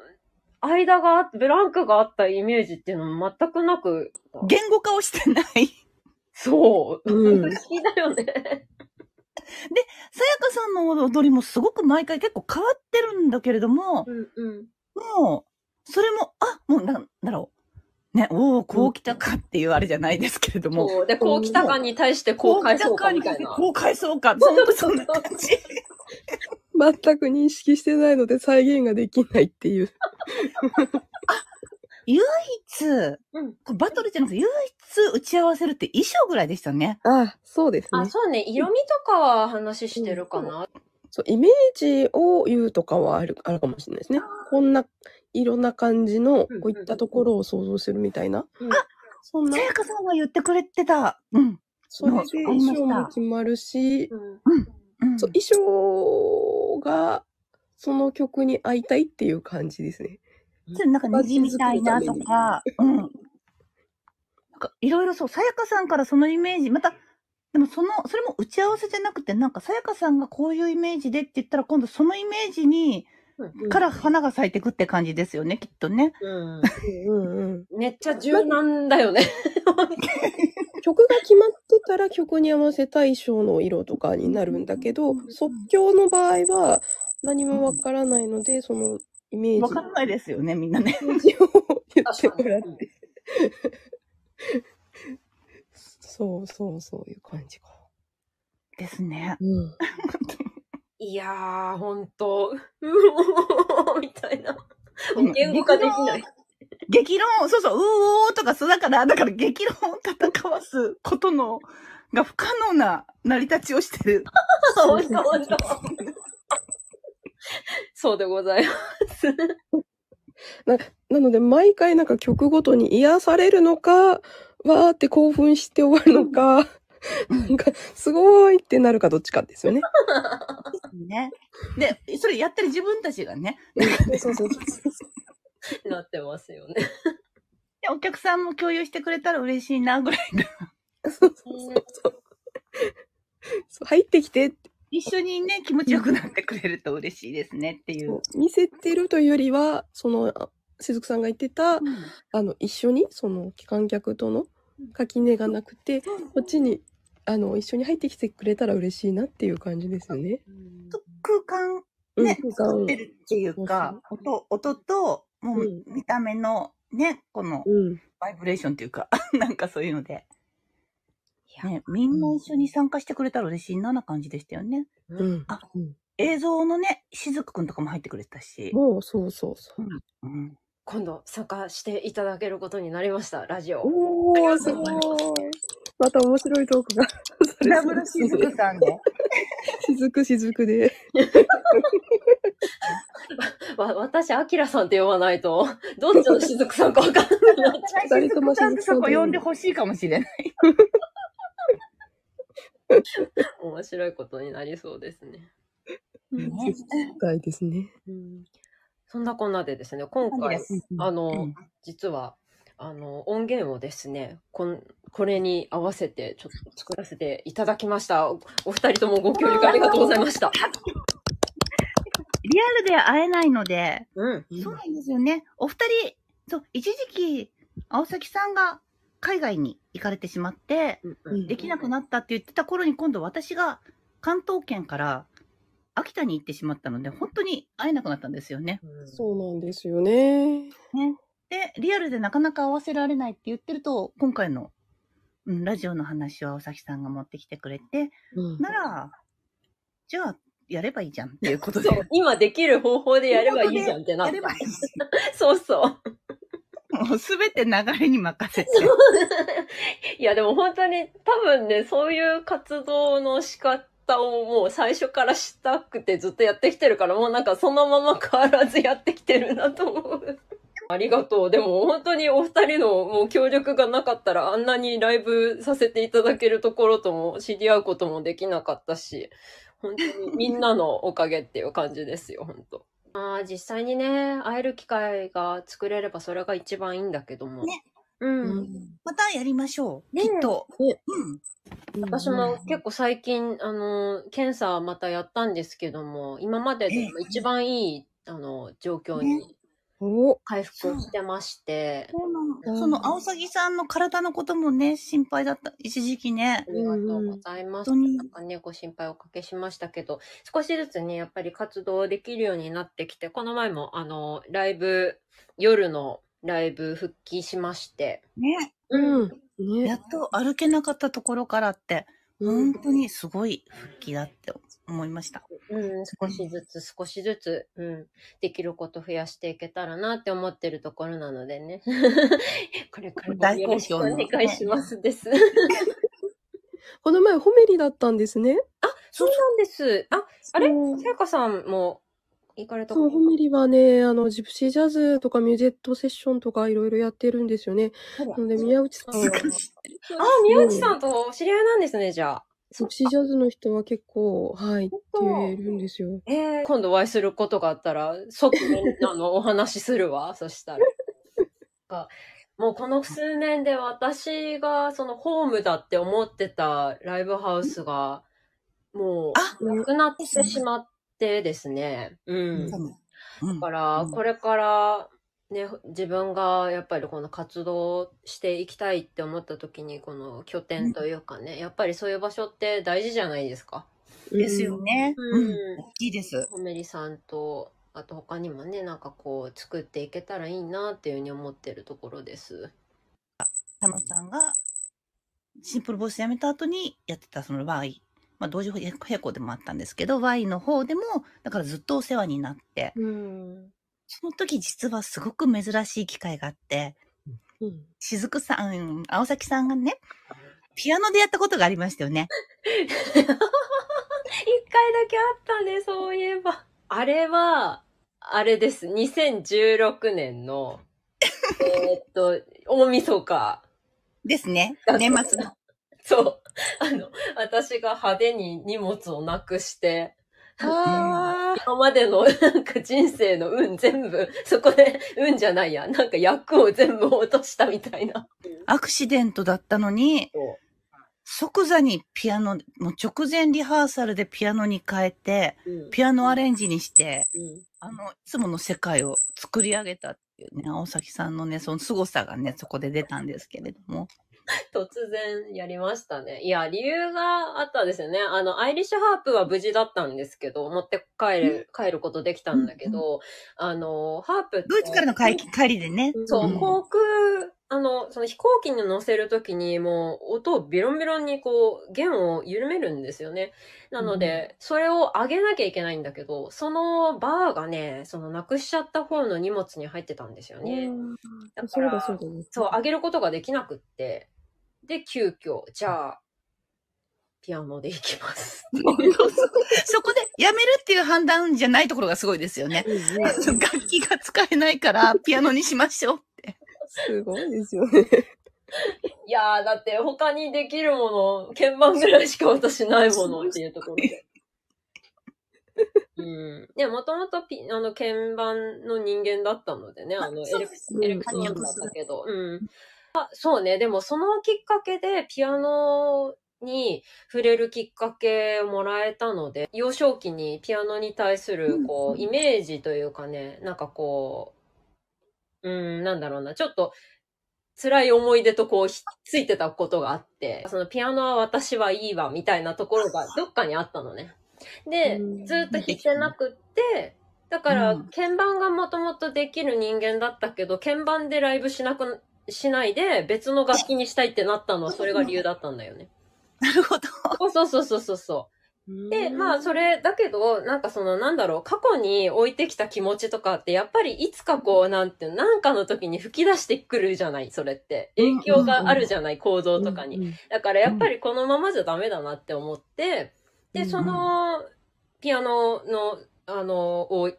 間があ、ブランクがあったイメージっていうのも全くなく、言語化をしてない。そう。うん不思議だよね。さやかさんの踊りもすごく毎回結構変わってるんだけれども、うんうん。もう、それも、あ、もうなんだろう。ね、おお、こう来たかっていうあれじゃないですけれども。そう。で、こう来たかに対してこう返そうかみたいな。こう返そうか。そんなそんな感じ。全く認識してないので再現ができないっていう。唯一、うんバトルじゃなくて唯一打ち合わせるって衣装ぐらいでしたね。あ、そうですあ、ね。そうね。色味とかは話してるかな。そう、イメージを言うとかはある、あるかもしれないですね。こんな、いろんな感じの、こうんういったところを想像するみたいな。うんそんなさ、やかさんが言ってくれてた。うん。それで衣装も決まるし、うんうん、そう、衣装が、その曲に合いたいっていう感じですね。ちょっとなんか虹みたいなとか、うん。なんかいろいろそう、さやかさんからそのイメージ、また、でもその、それも打ち合わせじゃなくて、なんかさやかさんがこういうイメージでって言ったら、今度そのイメージに、うんから花が咲いてくって感じですよね、きっとね。うん。うんうん。めっちゃ柔軟だよね。曲が決まってたら曲に合わせた衣装の色とかになるんだけど、即興の場合は何もわからないので、そのイメージわかんないですよね、みんなね。イメージを言ってもらって。そうそうそういう感じか。ですね。うん。いやー、ほんと、うおーみたいな。言語化できない。激論、そうそう、うおーとか、そうだから、だから激論を戦わすことの、が不可能な成り立ちをしてる。ほんとほんと。そうでございます。なので、毎回なんか曲ごとに癒されるのか、わーって興奮して終わるのか、なんか、すごいってなるかどっちかですよね。ね。で、それやってる自分たちがね、そうそうそうなってますよね。でお客さんも共有してくれたら嬉しいなぐらいの。そうそうそうそう。入ってきてって一緒にね、気持ちよくなってくれると嬉しいですねっていう。見せてるというよりは、その、あしずくさんが言ってた、うん。あの、一緒に、その、観客との垣根がなくて、こっちに、あの、一緒に入ってきてくれたら嬉しいなっていう感じですよね。と空間うんね、空間。作ってるっていうか、音、音と、もううん。見た目のね、このうん。バイブレーションっていうか、なんかそういうので、いやね、みんな一緒に参加してくれたら嬉しいなな感じでしたよね。うん。あうん映像のね、しずくくんとかも入ってくれたし。もう、そうそうそう。うん。今度参加していただけることになりました、ラジオ。おー、すごい。また面白いトークが。ダブルしずくさんで。しずくしずくで。わ、私、アキラさんって呼ばないと、どっちのしずくさんかわかんないなっちゃ二人ともしずくさんとそこ呼んでほしいかもしれない。う。面白いことになりそうですね。ねたいですね。うんそんなこんなでですね、今回、あの、うん実は、あの、音源をですね、こんこれに合わせて、ちょっと作らせていただきました。おお二人ともご協力ありがとうございました。リアルで会えないので、うん。そうなんですよね。お二人、そう、一時期、青崎さんが海外に行かれてしまって、うんできなくなったって言ってた頃に今度私が関東圏から秋田に行ってしまったので、本当に会えなくなったんですよね。うんそうなんですよね。ね。で、リアルでなかなか合わせられないって言ってると、今回の、うん、ラジオの話を青崎さんが持ってきてくれて、うんなら、じゃあ、やればいいじゃんっていうことで。今できる方法でやればいいじゃんってなったやればいい。そうそう。もうすべて流れに任せて。いや、でも本当に多分ね、そういう活動の仕方をもう最初からしたくてずっとやってきてるから、もうなんかそのまま変わらずやってきてるなと思う。ありがとう。でも本当にお二人のもう協力がなかったらあんなにライブさせていただけるところとも知り合うこともできなかったし、本当にみんなのおかげっていう感じですよ、本当。まあ実際にね、会える機会が作れればそれが一番いいんだけども。ねうん。またやりましょう。ねきっと。ねうん。私も結構最近、あの、検査またやったんですけども、今まででも一番いい、あの、状況にお回復してまして、そうなうんの。その、青崎さんの体のこともね、心配だった。一時期ねあ。りがとうございます。本当になんかね、ご心配おかけしましたけど、少しずつね、やっぱり活動できるようになってきて、この前も、あの、ライブ、夜のライブ復帰しまして、ね。うん。ね。やっと歩けなかったところからって、うん本当にすごい復帰だって思いました。うん、少しずつ少しずつ、うん、できること増やしていけたらなって思ってるところなのでね。これからもよろしくお願いしますです。この前、ホメリだったんですね。そうなんです。あ、あれ？さやかさんも行かれたそう、ホメリはね、あの、ジプシージャズとかミュージェットセッションとかいろいろやってるんですよね。あらなので、宮内さんは、あ、宮内さんとお知り合いなんですね、じゃあ。ジプシージャズの人は結構、はい、ってるんですよ。えー、今度お会いすることがあったら、即ね、あの、お話しするわ、そしたら。か。もうこの数年で私がそのホームだって思ってたライブハウスが、もあう、なくなってしまってですね。うん。だうんから、これから、ね、自分がやっぱりこの活動していきたいって思った時に、この拠点というかね、やっぱりそういう場所って大事じゃないですか。ですよね。ううんん。大きいです。ホメリさんと、あと他にもね、なんかこう、作っていけたらいいなっていうふうに思ってるところです。田野さんが、シンプルボイス辞めた後にやってたその Y、まあ同時並行でもあったんですけど、Y の方でも、だからずっとお世話になって、うん。その時実はすごく珍しい機会があって、うんしずくさん、青崎さんがね、ピアノでやったことがありましたよね。一回だけあったね、そういえば。あれは、あれです。2016年の、えーっと、大晦日。ですね年末の。そう。あの、私が派手に荷物をなくして、あ今までのなんか人生の運全部、そこで運じゃないや、なんか役を全部落としたみたいな。アクシデントだったのに、即座にピアノ、もう直前リハーサルでピアノに変えて、うんピアノアレンジにして、うんあの、いつもの世界を作り上げたっていうね、青崎さんのね、その凄さがね、そこで出たんですけれども。突然やりましたね。いや、理由があったんですよね。あの、アイリッシュハープは無事だったんですけど、持って帰る、帰ることできたんだけど、あの、ハープって。ドイツからの帰り帰りでね。そう、うん航空、あの、その飛行機に乗せるときにもう音をビロンビロンにこう弦を緩めるんですよね。なので、それを上げなきゃいけないんだけど、そのバーがね、そのなくしちゃった方の荷物に入ってたんですよね。だからそうだそうだね。そう、上げることができなくって。で、急遽、じゃあ、ピアノで行きます。そこでやめるっていう判断じゃないところがすごいですよね。うん楽器が使えないからピアノにしましょうって。すごいですよね。いやー、だって他にできるもの、鍵盤ぐらいしか私ないものっていうところで。うん。で、もともとピ、あの、鍵盤の人間だったのでね、あの、エレクうんエレクトーンだったけど、うん。あそうね、でもそのきっかけでピアノに触れるきっかけをもらえたので、幼少期にピアノに対する、こう、イメージというかね、なんかこう、うん、なんだろうな、ちょっと、辛い思い出とこう、ひっついてたことがあって、そのピアノは私はいいわ、みたいなところがどっかにあったのね。でうん、ずっと弾いてなくって、だからうん、鍵盤がもともとできる人間だったけど、鍵盤でライブしなく、しないで別の楽器にしたいってなったのは それが理由だったんだよね。なるほど。そうそうそうそうそう。で、まあ、それ、だけど、なんかその、なんだろう、過去に置いてきた気持ちとかって、やっぱりいつかこう、なんてなんかの時に吹き出してくるじゃない、それって。影響があるじゃない、行動とかに。に。だからやっぱりこのままじゃダメだなって思って、で、うんその、ピアノの、あの、を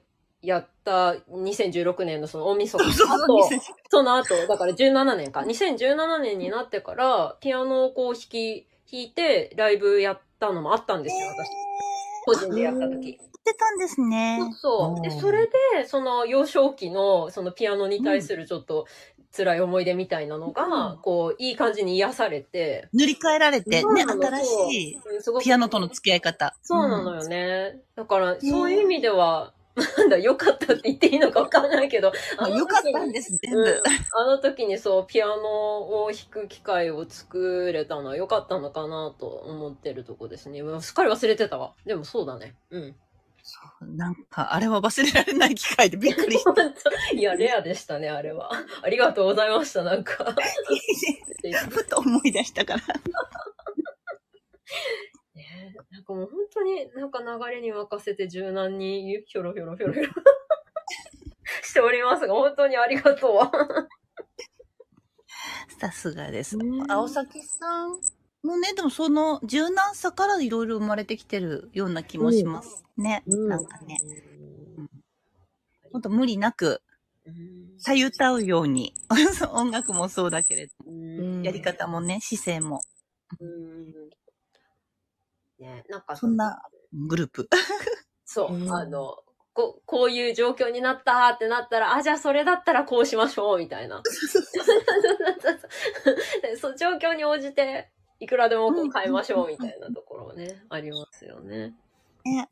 やった2016年のその大晦日 の後、その後、だから17年か。2017年になってから、ピアノをこう弾き、弾いて、ライブやったのもあったんですよ、私。個人でやった時。言ってたんですね。そう。で、それで、その幼少期の、そのピアノに対するちょっと辛い思い出みたいなのが、うんこう、いい感じに癒されて、塗り替えられて、ね、新しいピアノとの付き合い方。そうなのよね。だから、そういう意味では、なんだ、良かったって言っていいのかわかんないけど、まあよかったんです、全部。うんあの時にそう、ピアノを弾く機会を作れたのは良かったのかなと思ってるとこですね。すっかり忘れてたわ。でもそうだね。うん。なんか、あれは忘れられない機会でびっくりした。いや、レアでしたね、あれは。ありがとうございました、なんか。ふと思い出したから。ねなんかもう本当になんか流れに任せて柔軟にひょろひょろひょろひょろ しておりますが、本当にありがとう。さすがですね。青崎さんのね、でもその柔軟さからいろいろ生まれてきてるような気もしますね。うんなんかね、ほんと無理なく、うん。たゆたうように、音楽もそうだけれど、うん。やり方もね、姿勢も、うん。ね、なんかそんなグループ。そう、うんあの、ここういう状況になったってなったら、あ、じゃあそれだったらこうしましょう、みたいな。で そう状況に応じて、いくらでもこう変えましょう、みたいなところはね、ありますよね。うん本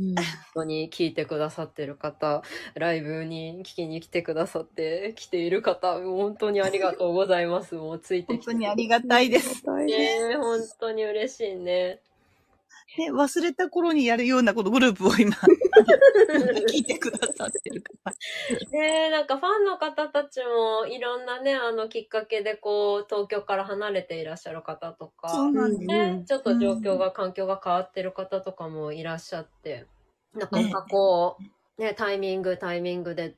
当に聞いてくださってる方、ライブに聞きに来てくださって、来ている方、本当にありがとうございます。もうついてきて。本当にありがたいです。ね本当に嬉しいね。ね、忘れた頃にやるようなこのグループを今、聞いてくださってる方。ねえ、なんかファンの方たちもいろんなね、あのきっかけでこう、東京から離れていらっしゃる方とか、そうなんです。ね、ちょっと状況が、環境が変わってる方とかもいらっしゃって、なかなかこう、ね、タイミング、タイミングで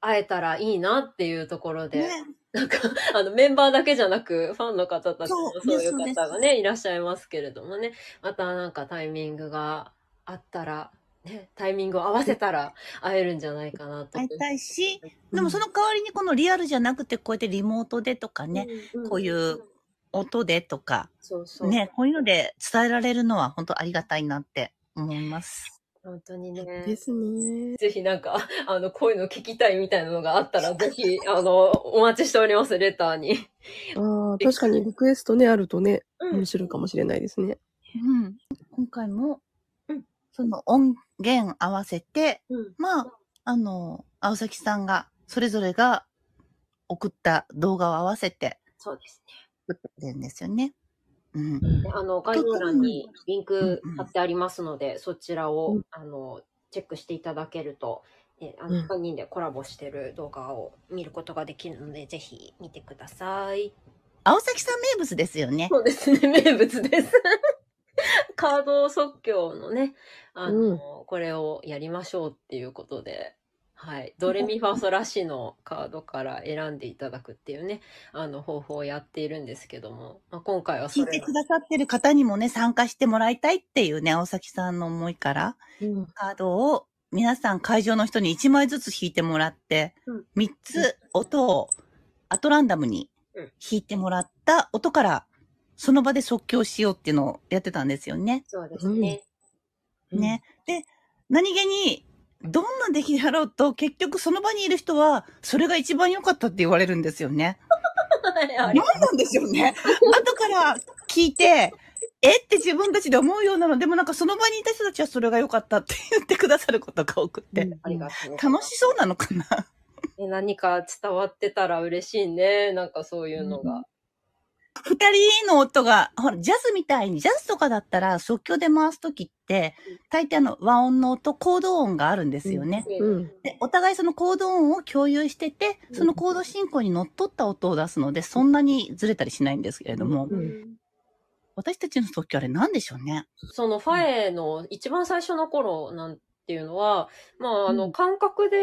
会えたらいいなっていうところで、ね、なんか、あの、メンバーだけじゃなく、ファンの方たちもそういう方がね、いらっしゃいますけれどもね、またなんかタイミングがあったら、ね、タイミングを合わせたら会えるんじゃないかなと。会いたいし、でもその代わりにこのリアルじゃなくてこうやってリモートでとかね、うん、こういう音でとか、そうそう。ね、こういうので伝えられるのは本当ありがたいなって思います。本当にね。ですね。ぜひなんか、あの、こういうの聞きたいみたいなのがあったら、ぜひ、あの、お待ちしております、レターに。ああ、確かにリクエストね、あるとね、うん面白いかもしれないですね。うん。今回もうん、その音源合わせて、うん。まあ、あの、青崎さんが、それぞれが送った動画を合わせてそうです作ってるんですよね。うん。ね。あの、概要欄にリンク貼ってありますので、そちらを、うんあの、チェックしていただけると、えあうんの、3人でコラボしてる動画を見ることができるので、ぜひ見てください。青崎さん名物ですよね。そうですね、名物です。カード即興のね、あの、これをやりましょうっていうことで、はい。ドレミファソラシのカードから選んでいただくっていうね、あの方法をやっているんですけども、まあ、今回はそれが聞いてくださってる方にもね、参加してもらいたいっていうね、青崎さんの思いから、うん。カードを皆さん会場の人に1枚ずつ引いてもらって、うん3つ音をアトランダムにうん弾いてもらった音から、その場で即興しようっていうのをやってたんですよね。そうですね。ね。で、何気に、どんな出来であろうと、結局その場にいる人は、それが一番良かったって言われるんですよね。何りなんですよね。後から聞いて、えって自分たちで思うようなの、でもなんかその場にいた人たちはそれが良かったって言ってくださることが多くて、うんありがとう楽しそうなのかな。ね何か伝わってたら嬉しいね。なんかそういうのが。二人の音が、ほら、ジャズみたいに、ジャズとかだったら即興で回すときって、大抵あの和音の音、コード音があるんですよね。うん。で、お互いそのコード音を共有してて、そのコード進行にのっとった音を出すので、そんなにずれたりしないんですけれども、うん私たちの即興あれ何でしょうね。そのファエの一番最初の頃なんていうのは、まあ、あの、うん感覚で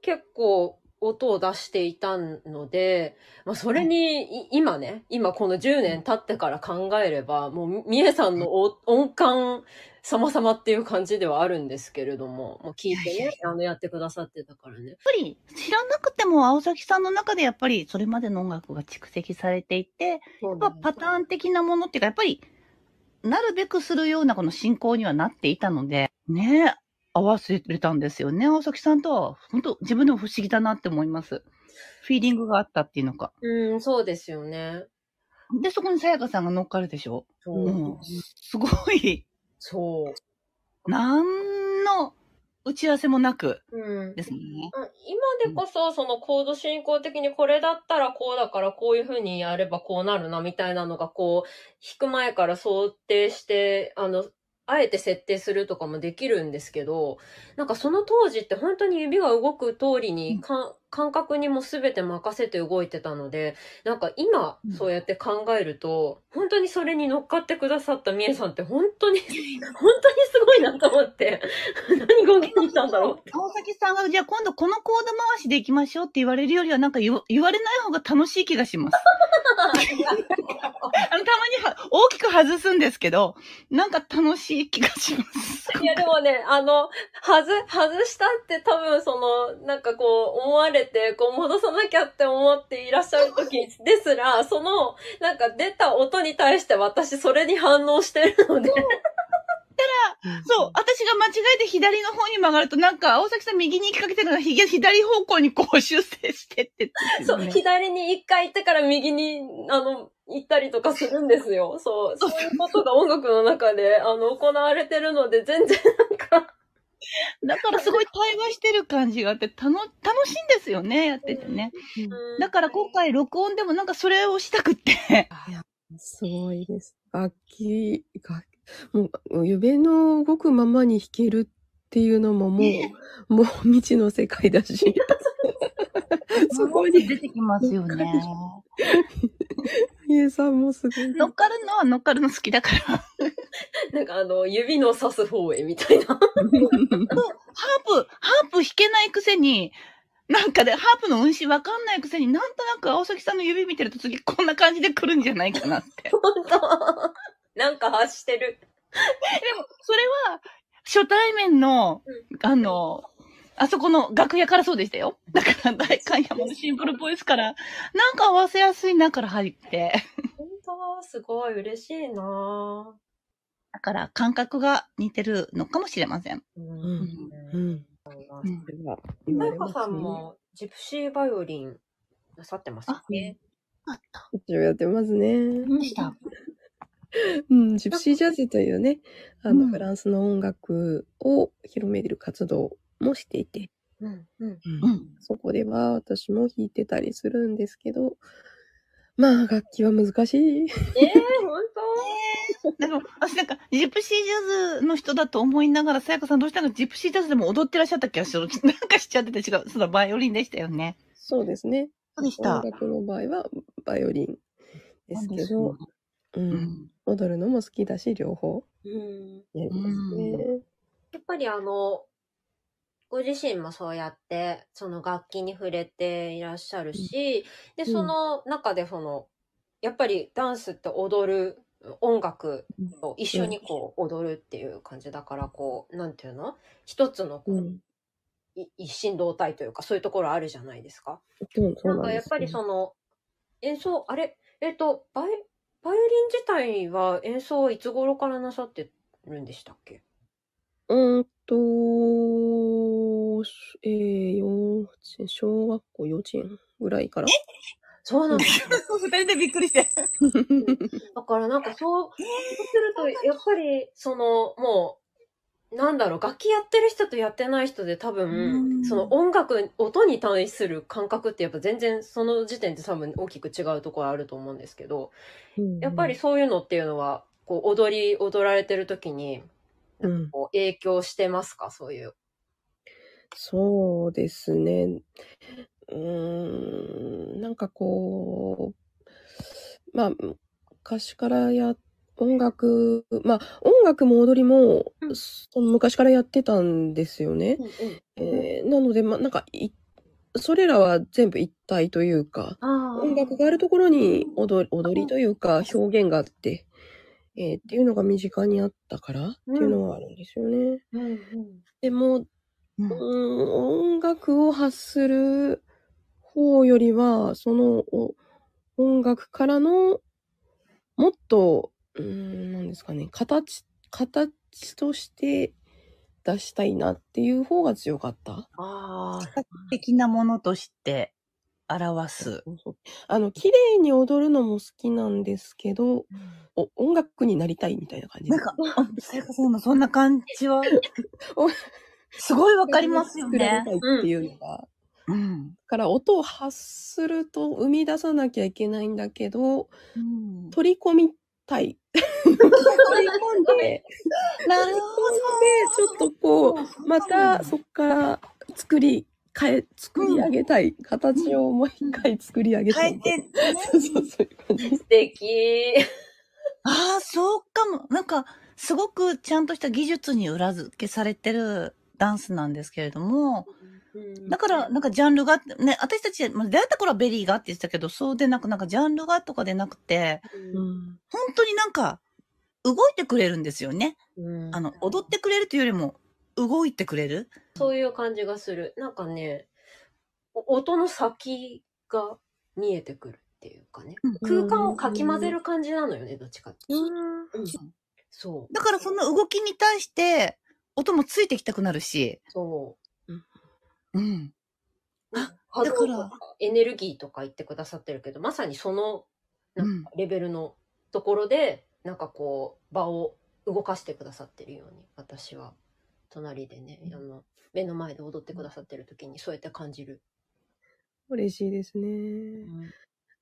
結構音を出していたので、まあ、それに、い今ね、今この10年経ってから考えれば、もう、みみえさんのお音感様々っていう感じではあるんですけれども、もう聞いていやいやい、ねあの、やってくださってたからね。やっぱり知らなくても青崎さんの中でやっぱりそれまでの音楽が蓄積されていて、やっぱパターン的なものっていうか、やっぱり、なるべくするようなこの進行にはなっていたので、ね合わせれたんですよね。青崎さんとは、本当自分でも不思議だなって思います。フィーリングがあったっていうのか。うん、そうですよね。で、そこにさやかさんが乗っかるでしょ？そう。うん。すごい、そう。なんの打ち合わせもなくうん。ですね。うん今でこそ、そのコード進行的にこれだったらこうだからこういう風にやればこうなるなみたいなのがこう、弾く前から想定して、あの、あえて設定するとかもできるんですけど、なんかその当時って本当に指が動く通りうん。にか、感覚にも全て任せて動いてたので、なんか今うんそうやって考えると、本当にそれに乗っかってくださったみえさんって本当に、本当にすごいなと思って、何が起きてきたんだろうって。青崎さんが、じゃあ今度このコード回しで行きましょうって言われるよりは、なんか言わ言われない方が楽しい気がします。あの、たまには大きく外すんですけど、なんか楽しい気がします。いやでもね、あの、外、外したって多分その、なんかこう思われて、こう戻さなきゃって思っていらっしゃる時 ですら、その、なんか出た音に対して私それに反応してるので、そう、私が間違えて左の方に曲がると、なんか青崎さん右に行きかけてるのが左方向にこう修正してってっていうそう、ね左に一回行ってから右に、あの、行ったりとかするんですよ。そう、そういうことが音楽の中で、あの、行われてるので、全然なんか、だからすごい対話してる感じがあって、たの、楽しいんですよね、やっててね。うんだから今回録音でもなんかそれをしたくって。すごいです。楽器、楽もう、指の動くままに弾けるっていうのももう、ねもう未知の世界だし。そこに、出てきますよね。みえさんもすごい。乗っかるのは乗っかるの好きだから。なんかあの、指の指す方へみたいな。ハープ、ハープ弾けないくせに、なんかで、ハープの運指わかんないくせに、なんとなく青崎さんの指見てると次こんな感じで来るんじゃないかなって。でも、本当なんか発してる。それは、初対面の、あの、あそこの楽屋からそうでしたよ。だから、大観山のシンプルボイスから、なんか合わせやすいなから入って。本当すごい嬉しいなだから感覚が似てるのかもしれません。う。うんん。うん。うんさん。もジプシーバイオリンなさってますよね。あった。一応やってますね。でした？うん、ジプシージャズというね、あの、うんフランスの音楽を広める活動もしていて、うん。うん。うん。そこでは私も弾いてたりするんですけど、まあ、楽器は難しい。ええ本でも、私なんか、ジプシージャズの人だと思いながら、さやかさんどうしたの？ジプシージャズでも踊ってらっしゃった気がする。なんかしちゃってて違う。そうだ、バイオリンでしたよね。そうですね。そうでし音。楽の場合はバイオリンですけど、う、うんん。踊るのも好きだし、両方当うん。やりますね。やっぱりあの、ご自身もそうやって、その楽器に触れていらっしゃるし、で、その中でその、やっぱりダンスって踊る音楽と一緒にこう踊るっていう感じだから、こう、なんていうの？一つのこう、うん。い一心同体というか、そういうところあるじゃないですか？そうんなんかやっぱりその、演奏、あれ、えっ、と、バイ、バイオリン自体は演奏はいつ頃からなさってるんでしたっけ？うーんと、えー、幼稚園、小学校幼稚園ぐらいから。そうなんですよ。二人でびっくりして。だからなんかそう、そうすると、やっぱり、その、もう、なんだろう、楽器やってる人とやってない人で多う分、んその音楽、音に対する感覚ってやっぱ全然その時点で多分大きく違うところあると思うんですけど、やっぱりそういうのっていうのは、こう、踊り、踊られてる時に、うん、こう影響してますか？そういう。そうですね。うーん、なんかこう、まあ、昔からや、音楽、まあ、音楽も踊りも、うんその昔からやってたんですよね。えーなので、まあ、なんかい、それらは全部一体というか、あ音楽があるところに踊り踊りというか表現があって、えーっていうのが身近にあったからっていうのはあるんですよね。うんうんでも、音楽を発する方よりは、そのお音楽からのもっと、うーん、なんですかね、形、形として出したいなっていう方が強かった。ああ、的なものとして表す。あの、綺麗に踊るのも好きなんですけど、お音楽になりたいみたいな感じなんか、あさやかさんのそんな感じは、すごいわかりますよ作られね。たいっていうのが。うん。だから音を発すると生み出さなきゃいけないんだけど、うん取り込みたい。取り込ん で、なるほで、ちょっとこう、またそっから作り、変え、作り上げたい。形をもう一回作り上げど。たい。変えて、ね。そうそう、そういう感じ。素敵。ああ、そうかも。なんか、すごくちゃんとした技術に裏付けされてるダンスなんですけれども、だから、なんかジャンルが、ね、私たち、まあ出会った頃はベリーがって言ってたけど、そうでなく、なんかジャンルがとかでなくて、うん。本当になんか、動いてくれるんですよね。うんあの、踊ってくれるというよりも、動いてくれる。そういう感じがする。なんかね、お音の先が見えてくるっていうかね。空間をかき混ぜる感じなのよね、どっちかって。うんそだからその動きに対して、音もついてきたくなるし、う。そうん。う。あ波動とだからかエネルギーとか言ってくださってるけど、まさにその、なんかレベルのところで、なんかこう、場を動かしてくださってるように、私は、隣でね、あの、目の前で踊ってくださってる時にそうやって感じる。嬉しいですね。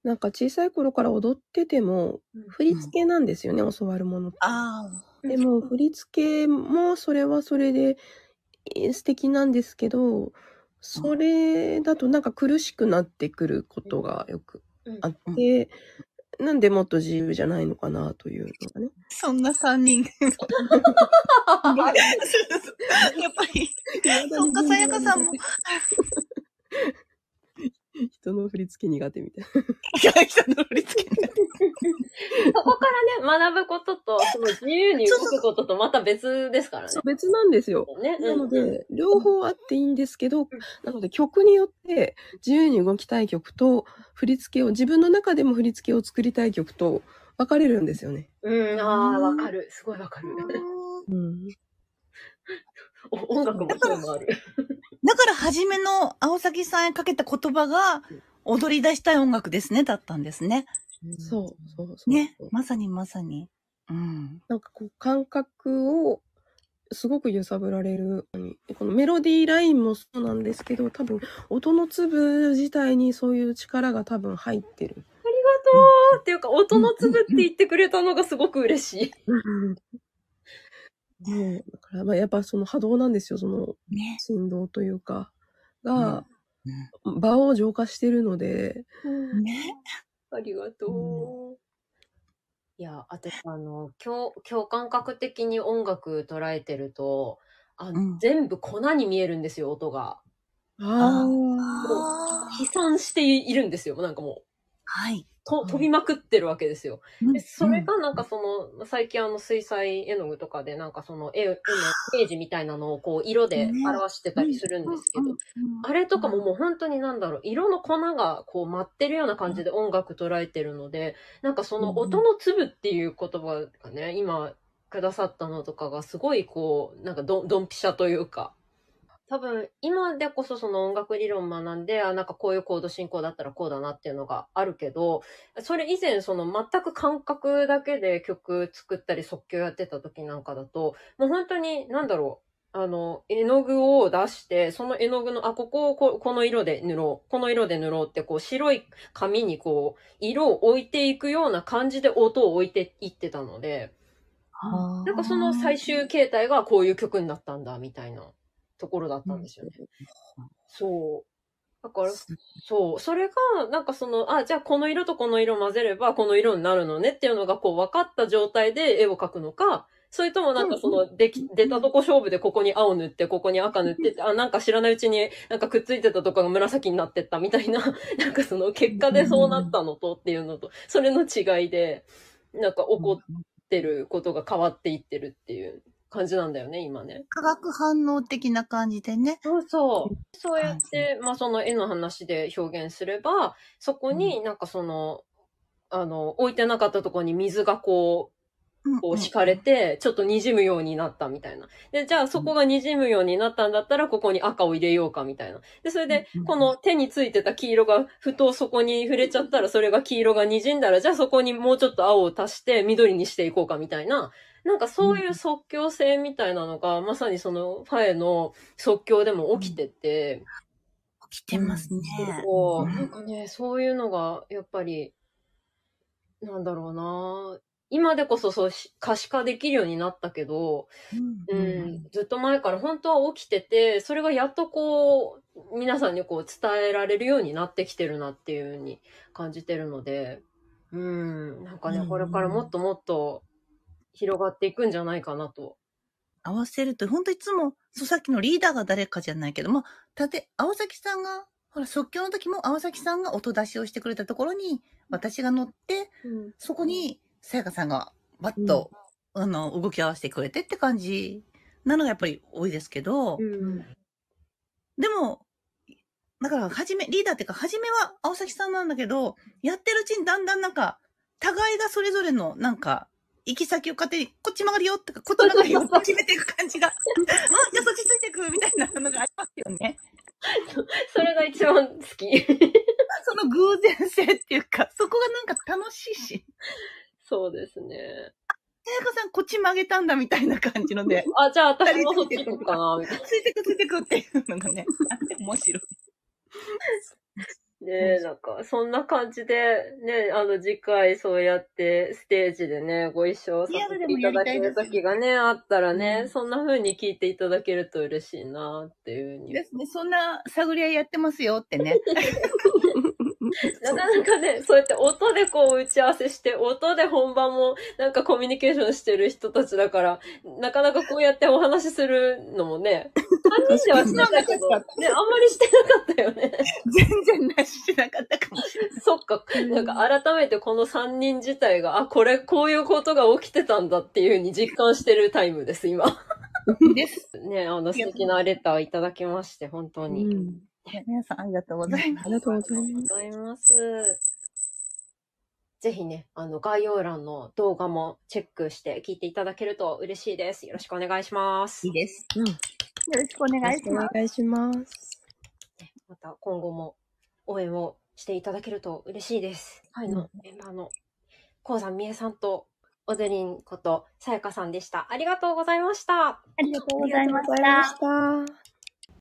なんか小さい頃から踊ってても、うん振り付けなんですよね、教わるものって。ああ。でも、振り付けもそれはそれでえー素敵なんですけど、それだとなんか苦しくなってくることがよくあって、なんでもっと自由じゃないのかなというのがね。そんな三人。やっぱり、そっか、さやかさんも。人の振り付け苦手みたいいや、人の振り付け。そこからね、学ぶことと、その自由に動くこととまた別ですからねな。。別なんですよ。ねなのうんで、両方あっていいんですけど、なので曲によって自由に動きたい曲と、振り付けを、自分の中でも振り付けを作りたい曲と分かれるんですよね。うん、ああ、わかる。すごいわかる。うん。お音楽もそういうのある。だから初めの青崎さんへかけた言葉が踊り出したい音楽ですね、だったんですね。そう、そう、そう。ね。まさにまさに。うん。なんかこう、感覚をすごく揺さぶられる。このメロディーラインもそうなんですけど、多分、音の粒自体にそういう力が多分入ってる。ありがとうっていうか、音の粒って言ってくれたのがすごく嬉しい。もう、だから、まあ、やっぱその波動なんですよ、そのね。振動というか、が、う場を浄化してるので、ん。ね。ありがとう。いや、あとあの、共共感覚的に音楽捉えてると、あのうん全部粉に見えるんですよ、音が。ああ飛散しているんですよ、なんかもう。はい。と飛びまくってるわけですよ。うん。でそれがなんかその、最近あの水彩絵の具とかでなんかその絵、絵のイメージみたいなのをこう色で表してたりするんですけど、あれとかももう本当になんだろう、色の粉がこう舞ってるような感じで音楽捉えてるので、なんかその音の粒っていう言葉がね、今くださったのとかがすごいこう、なんかドンピシャというか、多分今でこそその音楽理論学んで、あ、なんかこういうコード進行だったらこうだなっていうのがあるけど、それ以前その全く感覚だけで曲作ったり即興やってた時なんかだと、もう本当になんだろう、あの、絵の具を出して、その絵の具の、あ、ここをここの色で塗ろう、この色で塗ろうって、こう、白い紙にこう、色を置いていくような感じで音を置いていってたので、なんかその最終形態がこういう曲になったんだ、みたいなところだったんですよね。そう。だから、そう。それが、なんかその、あ、じゃあこの色とこの色混ぜればこの色になるのねっていうのがこう分かった状態で絵を描くのか、それともなんかその、でき、出たとこ勝負でここに青塗って、ここに赤塗ってって、あ、なんか知らないうちになんかくっついてたとこが紫になってったみたいな、なんかその結果でそうなったのとっていうのと、それの違いで、なんか起こってることが変わっていってるっていう感じなんだよね、今ね。化学反応的な感じでね。そうそう。そうやって、まあその絵の話で表現すれば、そこになんかその、あの、置いてなかったところに水がこう、こう敷かれて、ちょっと滲むようになったみたいな。で、じゃあそこが滲むようになったんだったら、ここに赤を入れようかみたいな。で、それでうん、この手についてた黄色が、ふとそこに触れちゃったら、それが黄色が滲んだら、じゃあそこにもうちょっと青を足して緑にしていこうかみたいな。なんかそういう即興性みたいなのが、まさにそのファエの即興でも起きてて、起きてますね。こう、うん。なんかね、そういうのが、やっぱり、なんだろうな。今でこそそうし可視化できるようになったけど、ううん、ずっと前から本当は起きてて、それがやっとこう、皆さんにこう伝えられるようになってきてるなっていうふうに感じてるので、うん、なんかね、うん。これからもっともっと広がっていくんじゃないかなと。合わせると、本当いつも、そうさっきのリーダーが誰かじゃないけども、たて、青崎さんが、ほら、即興の時も青崎さんが音出しをしてくれたところに、私が乗って、そこに、さやかさんがバッと、あの、動き合わせてくれてって感じ。なのがやっぱり多いですけど、うん。でも、だから、はじめ、リーダーっていうか、はじめは青崎さんなんだけど、やってるうちにだんだんなんか、互いがそれぞれの、なんか、行き先を勝手に、こっち曲がるよとか、こっち曲がるよって決めていく感じが、あ、じゃあそっちついていくみたいなのがありますよね。それが一番好き。その偶然性っていうか、そこがなんか楽しいし、そうですね。さやかさんこっち曲げたんだみたいな感じので、あ、じゃあ私もそっち行こうかな、みたいな。ついてくついてくっていうのがね、あって面白い。ねなんか、そんな感じで、ね、あの、次回そうやってステージでね、ご一緒させていただける時がね、あったらね、うんそんな風に聞いていただけると嬉しいなっていうふうに。ですね、そんな探り合いやってますよってね。なかなかね、そうやって音でこう打ち合わせして、音で本番もなんかコミュニケーションしてる人たちだから、なかなかこうやってお話しするのもね、3人ではしてたけど、ね、あんまりしてなかったよね。全然なししてなかったかもしれない。そっか、なんか改めてこの3人自体が、あ、これ、こういうことが起きてたんだっていうふうに実感してるタイムです、今。です。ね、あの素敵なレターいただきまして、本当に。皆さんありがとうございますあ。りがとうございます。ぜひね、あの、概要欄の動画もチェックして聞いていただけると嬉しいです。よろしくお願いします。いいです。うん。よろしくお願いしおます。願いします。ねまた今後も応援をしていただけると嬉しいです。はいのメンバーの高山美恵さんとオデリンことさやかさんでした。ありがとうございました。ありがとうございました。